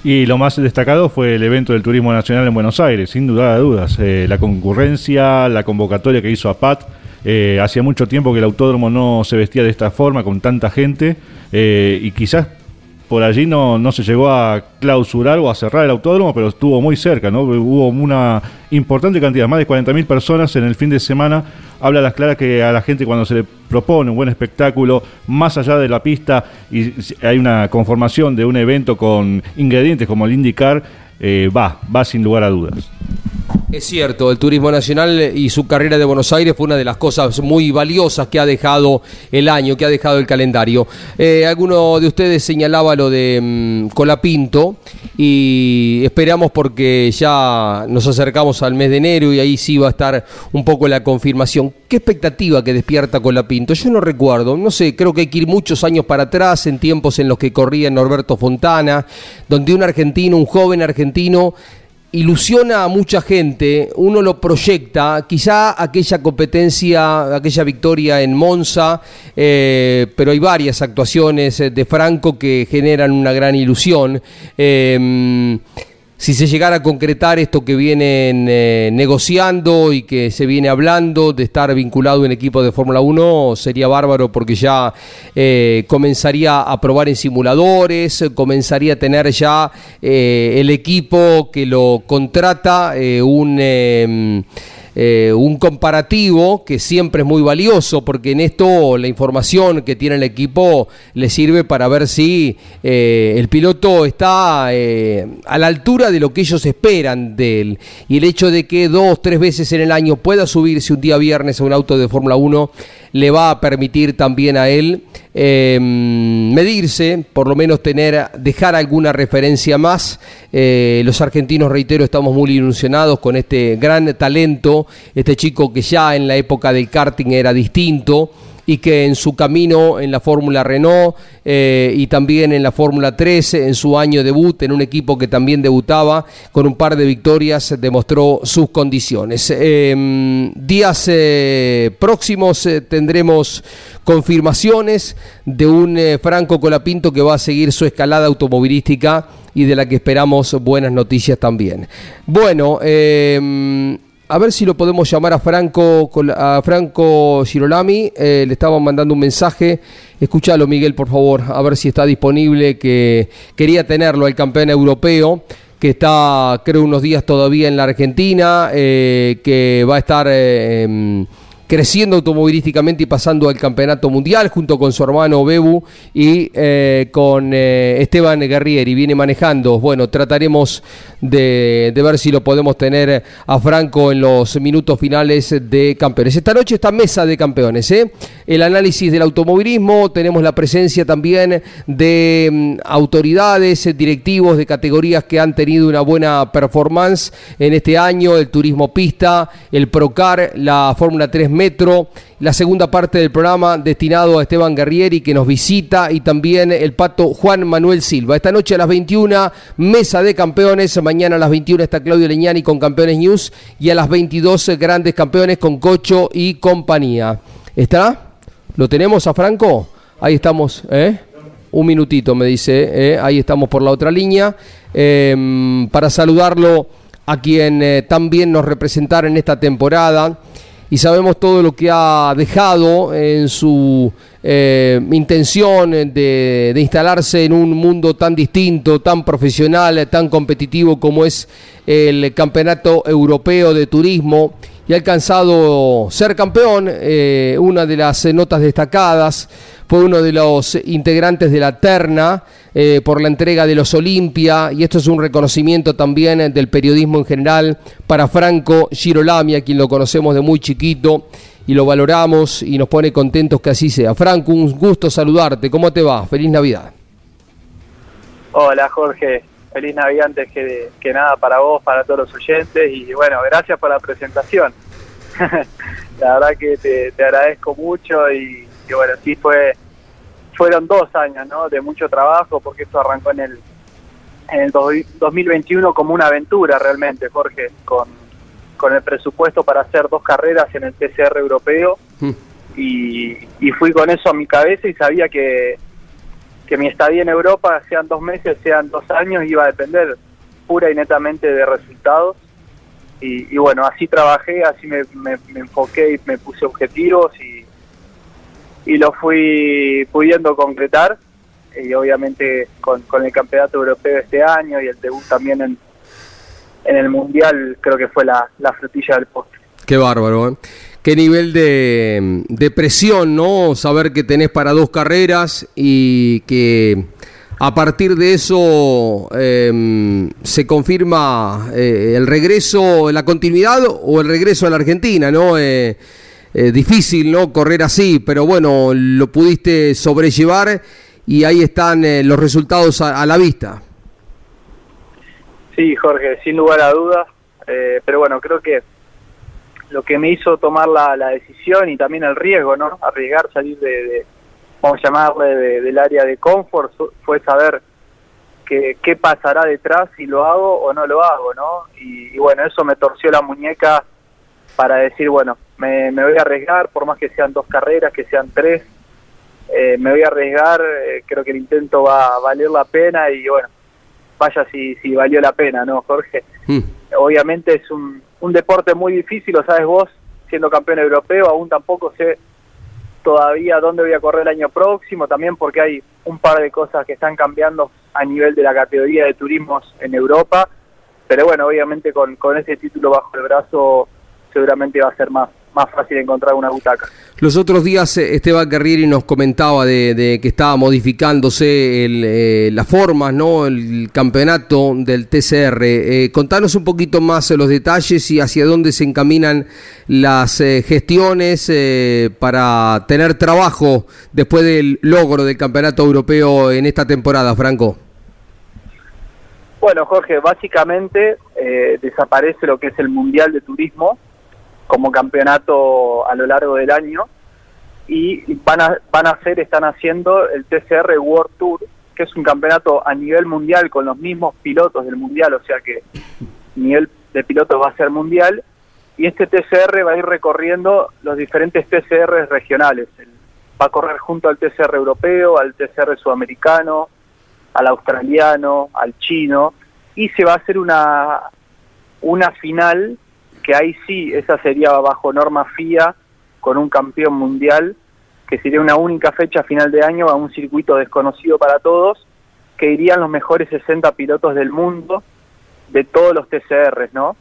Y lo más destacado fue el evento del Turismo Nacional en Buenos Aires, sin duda de dudas. Eh, la concurrencia, la convocatoria que hizo a Pat eh, hacía mucho tiempo que el autódromo no se vestía de esta forma, con tanta gente, eh, y quizás por allí no, no se llegó a clausurar o a cerrar el autódromo, pero estuvo muy cerca, ¿no? Hubo una importante cantidad, más de 40.000 personas en el fin de semana. Habla a las claras que a la gente cuando se le propone un buen espectáculo, más allá de la pista, y hay una conformación de un evento con ingredientes como el IndyCar, eh, va, va sin lugar a dudas. Es cierto, el turismo nacional y su carrera de Buenos Aires fue una de las cosas muy valiosas que ha dejado el año, que ha dejado el calendario. Eh, alguno de ustedes señalaba lo de mm, Colapinto y esperamos porque ya nos acercamos al mes de enero y ahí sí va a estar un poco la confirmación. ¿Qué expectativa que despierta Colapinto? Yo no recuerdo, no sé, creo que hay que ir muchos años para atrás, en tiempos en los que corría Norberto Fontana, donde un argentino, un joven argentino, ilusiona a mucha gente, uno lo proyecta, quizá aquella competencia, aquella victoria en Monza, eh, pero hay varias actuaciones de Franco que generan una gran ilusión. Eh, si se llegara a concretar esto que vienen eh, negociando y que se viene hablando de estar vinculado en equipo de Fórmula 1, sería bárbaro porque ya eh, comenzaría a probar en simuladores, comenzaría a tener ya eh, el equipo que lo contrata un eh, un comparativo que siempre es muy valioso porque en esto la información que tiene el equipo le sirve para ver si eh, el piloto está eh, a la altura de lo que ellos esperan de él. Y el hecho de que dos, tres veces en el año pueda subirse un día viernes a un auto de Fórmula 1 le va a permitir también a él medirse, por lo menos tener, dejar alguna referencia más. los argentinos, reitero, estamos muy ilusionados con este gran talento este chico que ya en la época del karting era distinto y que en su camino en la Fórmula Renault eh, y también en la Fórmula 13, en su año debut, en un equipo que también debutaba con un par de victorias, demostró sus condiciones. Em, días eh, próximos eh, tendremos confirmaciones de un Franco Colapinto que va a seguir su escalada automovilística y de la que esperamos buenas noticias también. Bueno, a ver si lo podemos llamar a Franco, a Franco Girolami. Eh, le estaban mandando un mensaje. Escúchalo, Miguel, por favor, a ver si está disponible, que quería tenerlo, el campeón europeo que está, creo, unos días todavía en la Argentina, eh, que va a estar eh, em, creciendo automovilísticamente y pasando al campeonato mundial junto con su hermano Bebu y eh, con eh, Esteban Guerrieri. Viene manejando. Bueno, trataremos de, ver si lo podemos tener a Franco en los minutos finales de campeones. Esta noche está mesa de campeones. ¿eh? El análisis del automovilismo, tenemos la presencia también de mm, autoridades, directivos de categorías que han tenido una buena performance en este año, el turismo pista, el Procar, la Fórmula 3 Metro, la segunda parte del programa destinado a Esteban Guerrieri que nos visita y también el pato Juan Manuel Silva. Esta noche a las 21, mesa de campeones, mañana a las 21 está Claudio Leñani con Campeones News y a las 22 grandes campeones con Cocho y compañía. ¿Está? ¿Lo tenemos a Franco? Ahí estamos, ¿eh? Un minutito me dice, ¿eh? ahí estamos por la otra línea. Em, para saludarlo a quien eh, también nos representará en esta temporada y sabemos todo lo que ha dejado en su eh, intención de, instalarse en un mundo tan distinto, tan profesional, tan competitivo como es el Campeonato Europeo de Turismo y ha alcanzado ser campeón, eh, una de las notas destacadas fue uno de los integrantes de la terna eh, por la entrega de los Olimpia y esto es un reconocimiento también del periodismo en general para Franco Girolami, a quien lo conocemos de muy chiquito y lo valoramos y nos pone contentos que así sea. Franco, un gusto saludarte, ¿cómo te va? Feliz Navidad. Hola Jorge, feliz Navidad antes que, que nada para vos, para todos los oyentes y bueno, gracias por la presentación. la verdad que te, agradezco mucho y que bueno, sí fue, fueron dos años ¿no? de mucho trabajo, porque esto arrancó en el, en el 2021 como una aventura realmente, Jorge, con, con el presupuesto para hacer dos carreras en el TCR europeo. Mm. Y, y fui con eso a mi cabeza y sabía que, que mi estadía en Europa, sean dos meses, sean dos años, iba a depender pura y netamente de resultados. Y, y bueno, así trabajé, así me, me, me, enfoqué y me puse objetivos y, y lo fui pudiendo concretar y obviamente con, el campeonato europeo este año y el debut también en, en el mundial creo que fue la, la frutilla del postre. Qué bárbaro, ¿eh? Qué nivel de, de, presión, ¿no? Saber que tenés para dos carreras y que a partir de eso em, se confirma eh, el regreso, la continuidad o el regreso a la Argentina, ¿no? Eh, eh, difícil, ¿no? Correr así, pero bueno, lo pudiste sobrellevar y ahí están eh, los resultados a, la vista. Sí, Jorge, sin lugar a dudas, eh, pero bueno, creo que lo que me hizo tomar la, decisión y también el riesgo, ¿no? Arriesgar, salir de, vamos a llamarle, del área de confort, fue saber que, qué pasará detrás si lo hago o no lo hago, ¿no? y bueno, eso me torció la muñeca para decir, bueno, me, voy a arriesgar, por más que sean dos carreras, que sean tres, eh, me voy a arriesgar, eh, creo que el intento va a valer la pena y bueno, vaya si, si valió la pena, ¿no, Jorge? Mm. Obviamente es un, un deporte muy difícil, lo sabes vos, siendo campeón europeo, aún tampoco sé todavía dónde voy a correr el año próximo, también porque hay un par de cosas que están cambiando a nivel de la categoría de turismos en Europa, pero bueno, obviamente con, con ese título bajo el brazo seguramente va a ser más, más fácil encontrar una butaca. Los otros días eh, Esteban Guerrieri nos comentaba de, de que estaba modificándose el, eh, las formas, ¿no? el campeonato del TCR. Eh, contanos un poquito más los detalles y hacia dónde se encaminan las eh, gestiones eh, para tener trabajo después del logro del campeonato europeo en esta temporada, Franco. Bueno, Jorge, básicamente eh, desaparece lo que es el Mundial de Turismo como campeonato a lo largo del año. Y van a, van a hacer, están haciendo el TCR World Tour, que es un campeonato a nivel mundial con los mismos pilotos del mundial, o sea que nivel de pilotos va a ser mundial. Y este TCR va a ir recorriendo los diferentes TCR regionales. Va a correr junto al TCR europeo, al TCR sudamericano, al australiano, al chino, y se va a hacer una, una final que ahí sí, esa sería bajo norma FIA, con un campeón mundial, que sería una única fecha final de año a un circuito desconocido para todos, que irían los mejores 60 pilotos del mundo de todos los TCRs, ¿no?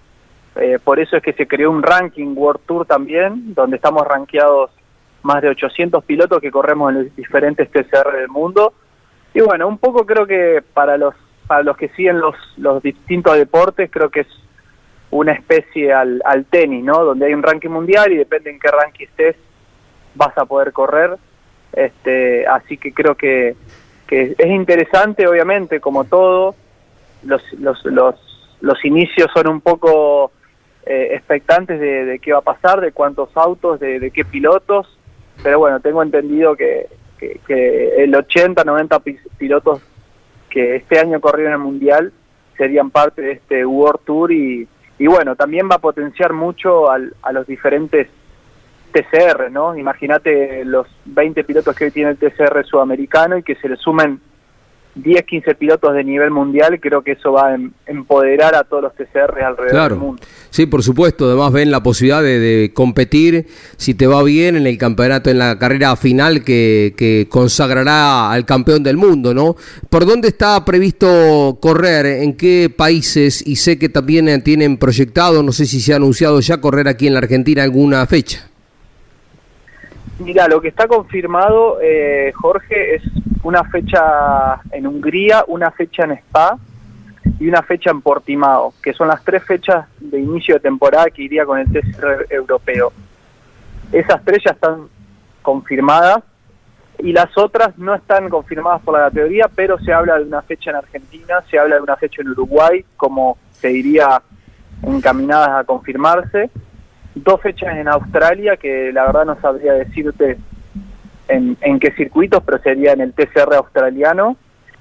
Eh, por eso es que se creó un ranking World Tour también, donde estamos rankeados más de 800 pilotos que corremos en los diferentes TCR del mundo. Y bueno, un poco creo que para los para los que siguen los, los distintos deportes, creo que es una especie al, al tenis, ¿no? Donde hay un ranking mundial y depende en qué ranking estés, vas a poder correr. Este, así que creo que, es interesante, obviamente, como todo. Los, los, los, los inicios son un poco eh, expectantes de, de qué va a pasar, de cuántos autos, de, de qué pilotos. Pero bueno, tengo entendido que, que, que el 80, 90 pi- pilotos que este año corrieron el Mundial serían parte de este World Tour y, y bueno, también va a potenciar mucho al, a los diferentes TCR, ¿no? Imagínate los 20 pilotos que hoy tiene el TCR sudamericano y que se le sumen 10, 15 pilotos de nivel mundial, creo que eso va a em- empoderar a todos los TCR alrededor del Claro, mundo. sí, por supuesto. Además ven la posibilidad de, de competir, si te va bien, en el campeonato, en la carrera final que, que consagrará al campeón del mundo, ¿no? ¿Por dónde está previsto correr? ¿En qué países? Y sé que también tienen proyectado, no sé si se ha anunciado ya, correr aquí en la Argentina alguna fecha. Mira, lo que está confirmado, eh, Jorge, es una fecha en Hungría, una fecha en Spa y una fecha en Portimao, que son las tres fechas de inicio de temporada que iría con el TCR europeo. Esas tres ya están confirmadas y las otras no están confirmadas por la categoría, pero se habla de una fecha en Argentina, se habla de una fecha en Uruguay, como se diría encaminadas a confirmarse dos fechas en Australia que la verdad no sabría decirte en, en qué circuitos, pero sería en el TCR australiano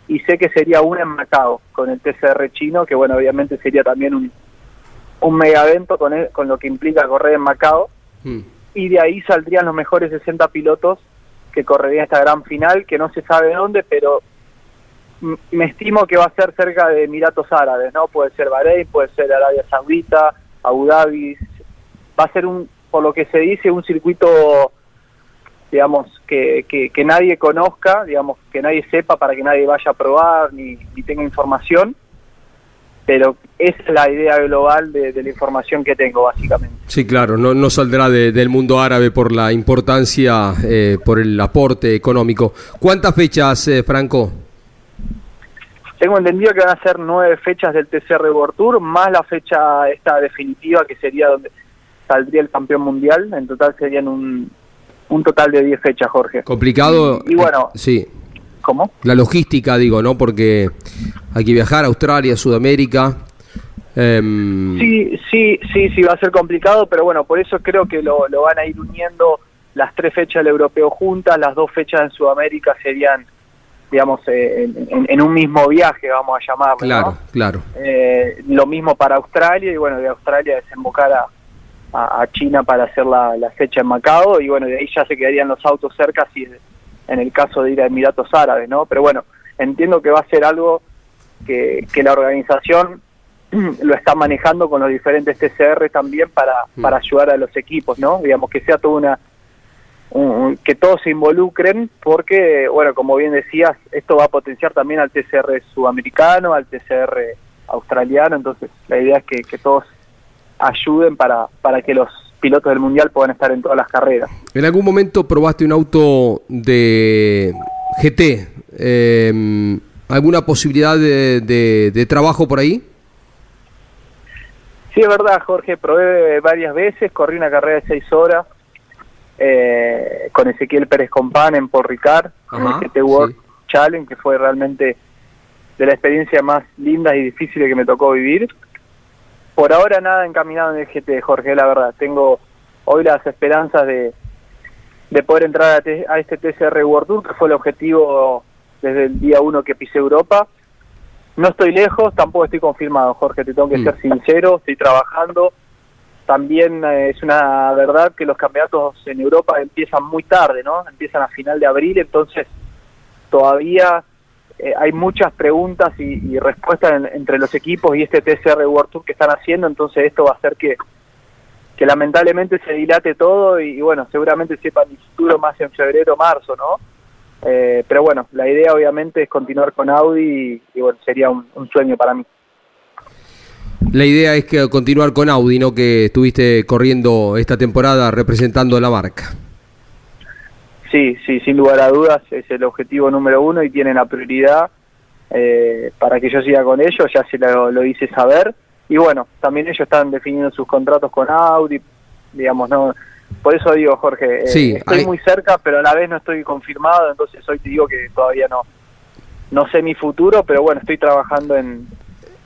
y sé que sería una en Macao con el TCR chino, que bueno, obviamente sería también un, un mega evento con, el- con lo que implica correr en Macao y de ahí saldrían los mejores 60 pilotos que correrían esta gran final, que no se sabe dónde, pero me estimo que va a ser cerca de Emiratos Árabes, ¿no? Puede ser Bahrein, puede ser Arabia Saudita, Abu Dhabi, va a ser un, por lo que se dice, un circuito, digamos, que, que, que nadie conozca, digamos, que nadie sepa para que nadie vaya a probar ni, ni tenga información, pero esa es la idea global de, de la información que tengo, básicamente. Sí, claro, no, no saldrá de- del mundo árabe por la importancia, eh, por el aporte económico. ¿Cuántas fechas, eh, Franco? Tengo entendido que van a ser nueve fechas del TCR World Tour, más la fecha esta definitiva que sería donde saldría el campeón mundial. En total serían un, un total de 10 fechas, Jorge. Complicado. Y, bueno, eh, sí. ¿cómo? La logística, digo, ¿no? Porque hay que viajar a Australia, Sudamérica. em, Sí, sí, sí, sí, va a ser complicado, pero bueno, por eso creo que lo, lo van a ir uniendo las tres fechas del europeo juntas, las dos fechas en Sudamérica serían, digamos, eh, en, en- en un mismo viaje, vamos a llamarlo. ¿no? Claro, claro. Eh, lo mismo para Australia y bueno, de Australia desembocar a, a, a China para hacer la, la fecha en Macao y bueno, de ahí ya se quedarían los autos cerca si en el caso de ir a Emiratos Árabes, ¿no? Pero bueno, entiendo que va a ser algo que, que la organización lo está manejando con los diferentes TCR también para, para ayudar a los equipos, ¿no? Digamos que sea toda una un- un- que todos se involucren porque, bueno, como bien decías, esto va a potenciar también al TCR sudamericano, al TCR australiano, entonces la idea es que, que todos ayuden para, para que los pilotos del mundial puedan estar en todas las carreras. ¿En algún momento probaste un auto de GT? Eh, ¿Alguna posibilidad de, de- de trabajo por ahí? Sí, es verdad, Jorge, probé varias veces, corrí una carrera de seis horas eh, con Ezequiel Pérez Compán en Paul Ricard, en el GT World Challenge, que fue realmente de la experiencia más linda y difícil que me tocó vivir. Por ahora nada encaminado en el GT, Jorge, la verdad. Tengo hoy las esperanzas de, de poder entrar a, a este TCR World Tour, que fue el objetivo desde el día uno que pisé Europa. No estoy lejos, tampoco estoy confirmado, Jorge, te tengo que Mm. ser sincero, estoy trabajando. También eh, es una verdad que los campeonatos en Europa empiezan muy tarde, ¿no? Empiezan a final de abril, entonces todavía eh, hay muchas preguntas y, respuestas en- entre los equipos y este TCR World Tour que están haciendo, entonces esto va a hacer que, que lamentablemente se dilate todo y, bueno, seguramente sepa mi futuro más en febrero o marzo, ¿no? Eh, pero bueno, la idea obviamente es continuar con Audi y, bueno, sería un, un sueño para mí. La idea es que continuar con Audi, ¿no? Que estuviste corriendo esta temporada representando a la marca. Sí, sí, sin lugar a dudas es el objetivo número uno y tienen la prioridad eh, para que yo siga con ellos, ya se lo, lo hice saber. Y bueno, también ellos están definiendo sus contratos con Audi, digamos, no. Por eso digo, Jorge, eh, Sí, estoy hay- muy cerca, pero a la vez no estoy confirmado, entonces hoy te digo que todavía no, no sé mi futuro, pero bueno, estoy trabajando en,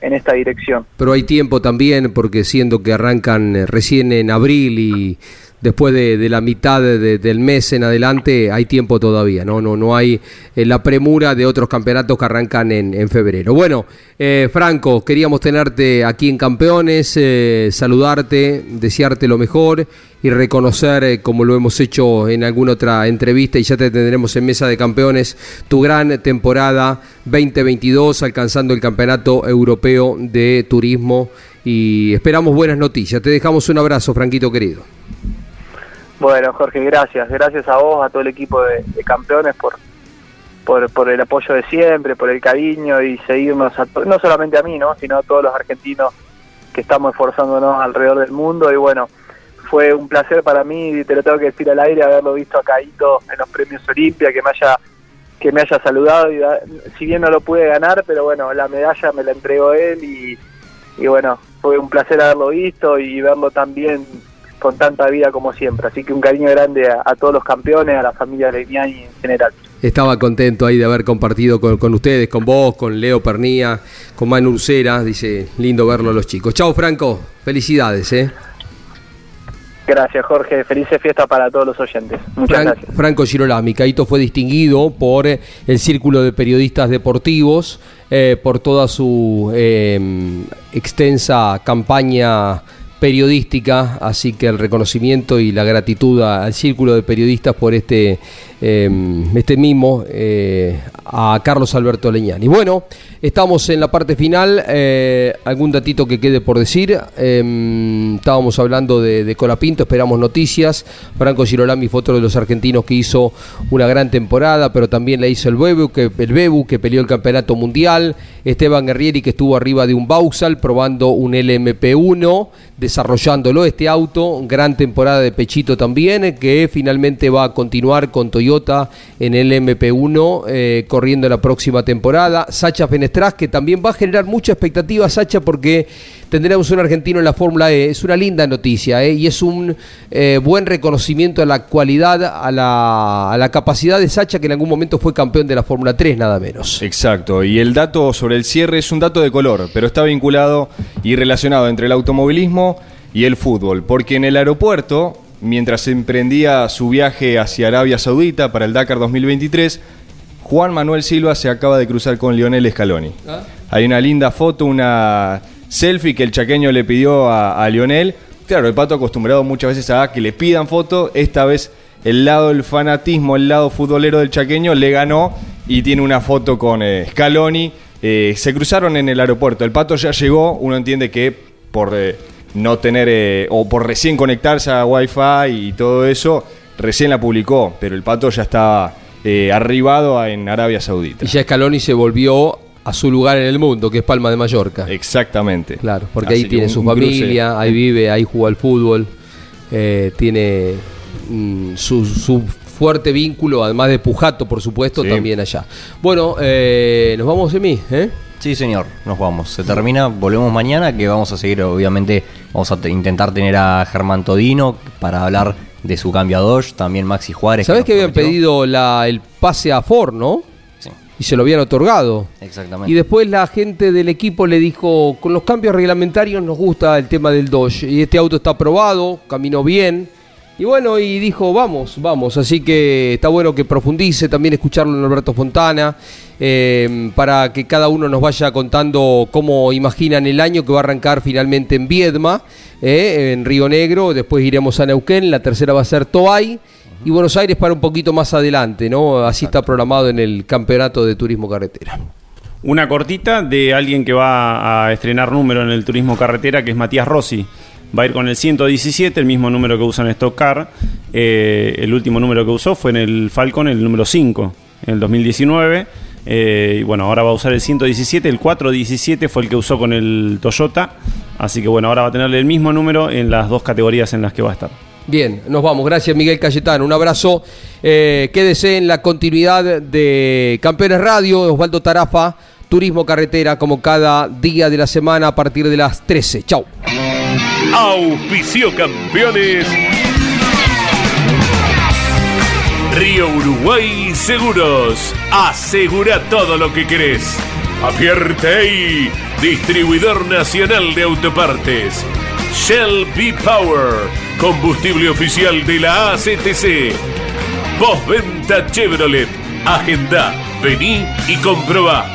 en esta dirección. Pero hay tiempo también, porque siendo que arrancan eh, recién en abril y después de, la mitad de- de- del mes en adelante, hay tiempo todavía, ¿no? No, no hay eh, la premura de otros campeonatos que arrancan en, en febrero. Bueno, eh, Franco, queríamos tenerte aquí en Campeones, eh, saludarte, desearte lo mejor y reconocer, como lo hemos hecho en alguna otra entrevista, y ya te tendremos en Mesa de Campeones, tu gran temporada 2022, alcanzando el Campeonato Europeo de Turismo. Y esperamos buenas noticias. Te dejamos un abrazo, Franquito querido. Bueno, Jorge, gracias. Gracias a vos, a todo el equipo de, campeones por, por, por el apoyo de siempre, por el cariño y seguirnos, a no solamente a mí, ¿no? sino a todos los argentinos que estamos esforzándonos alrededor del mundo. Y bueno, fue un placer para mí, y te lo tengo que decir al aire, haberlo visto a Caíto en los premios Olimpia, que me haya que me haya saludado y si bien no lo pude ganar, pero bueno, la medalla me la entregó él y, y bueno, fue un placer haberlo visto y verlo también con tanta vida como siempre. Así que un cariño grande a, a todos los campeones, a la familia Legnani en general. Estaba contento ahí de haber compartido con, con ustedes, con vos, con Leo Pernía, con Manu Ursera. Dice, lindo verlo a los chicos. Chao, Franco. Felicidades, ¿eh? Gracias, Jorge. Felices fiestas para todos los oyentes. Muchas Fran- gracias. Franco Girolami, Caito fue distinguido por eh, el Círculo de Periodistas Deportivos, eh, por toda su eh, extensa campaña periodística, así que el reconocimiento y la gratitud al Círculo de Periodistas por este, eh, este mimo eh, a Carlos Alberto Leñani. Bueno, estamos en la parte final, eh, algún datito que quede por decir, Eh, estábamos hablando de, de Colapinto, esperamos noticias, Franco Girolami fue otro de los argentinos que hizo una gran temporada, pero también la hizo el Bebu, que, el Bebu, que peleó el campeonato mundial, Esteban Guerrieri que estuvo arriba de un Vauxhall probando un LMP1, desarrollándolo este auto, gran temporada de Pechito también, que finalmente va a continuar con Toyota en el MP1 eh, corriendo la próxima temporada. Sacha Que también va a generar mucha expectativa, Sacha, porque tendremos un argentino en la Fórmula E. Es una linda noticia eh, y es un eh, buen reconocimiento a la cualidad, a la, a la capacidad de Sacha, que en algún momento fue campeón de la Fórmula 3, nada menos. Exacto, y el dato sobre el cierre es un dato de color, pero está vinculado y relacionado entre el automovilismo y el fútbol, porque en el aeropuerto, mientras emprendía su viaje hacia Arabia Saudita para el Dakar 2023, Juan Manuel Silva se acaba de cruzar con Lionel Scaloni. Hay una linda foto, una selfie que el chaqueño le pidió a, a Lionel. Claro, el pato acostumbrado muchas veces a que le pidan foto, esta vez el lado del fanatismo, el lado futbolero del chaqueño le ganó y tiene una foto con eh, Scaloni. Eh, se cruzaron en el aeropuerto, el pato ya llegó, uno entiende que por eh, no tener o por recién conectarse a Wi-Fi y todo eso, recién la publicó, pero el pato ya estaba eh, arribado a- en Arabia Saudita. Y ya Scaloni se volvió a su lugar en el mundo, que es Palma de Mallorca. Exactamente. Claro, porque Así ahí tiene un- su un cruce. familia, ahí vive, ahí juega al fútbol, eh, tiene mm, su, su fuerte vínculo, además de Pujato, por supuesto, Sí. también allá. Bueno, eh, nos vamos de mí, ¿eh? Sí, señor, nos vamos. Se termina, volvemos mañana, que vamos a seguir, obviamente, vamos a te- intentar tener a Germán Todino para hablar de su cambio a Dodge, también Maxi Juárez. ¿Sabés que habían pedido la, el pase a Ford, no? Sí, Y se lo habían otorgado. exactamente. Y después la gente del equipo le dijo, con los cambios reglamentarios nos gusta el tema del Dodge. Y este auto está aprobado, caminó bien. Y bueno, y dijo, vamos, vamos. Así que está bueno que profundice, también escucharlo en Alberto Fontana, eh, para que cada uno nos vaya contando cómo imaginan el año que va a arrancar finalmente en Viedma, eh, en Río Negro. Después iremos a Neuquén, la tercera va a ser Toay. Y Buenos Aires para un poquito más adelante, ¿no? Así está programado en el Campeonato de Turismo Carretera. Una cortita de alguien que va a estrenar número en el turismo carretera, que es Matías Rossi. Va a ir con el 117, el mismo número que usa en Stock Car. Eh, el último número que usó fue en el Falcon, el número 5, en el 2019. Eh, y bueno, ahora va a usar el 117. El 417 fue el que usó con el Toyota. Así que bueno, ahora va a tenerle el mismo número en las dos categorías en las que va a estar. Bien, nos vamos. Gracias, Miguel Cayetano. Un abrazo. Eh, quédese en la continuidad de Campeones Radio, Osvaldo Tarafa, Turismo Carretera, como cada día de la semana a partir de las 13. Chau. Auspicio campeones. Río Uruguay Seguros. Asegura todo lo que querés. Apierte ahí. Distribuidor Nacional de Autopartes. Shell B Power. Combustible oficial de la ACTC. Postventa Chevrolet. Agenda. Vení y comprobá.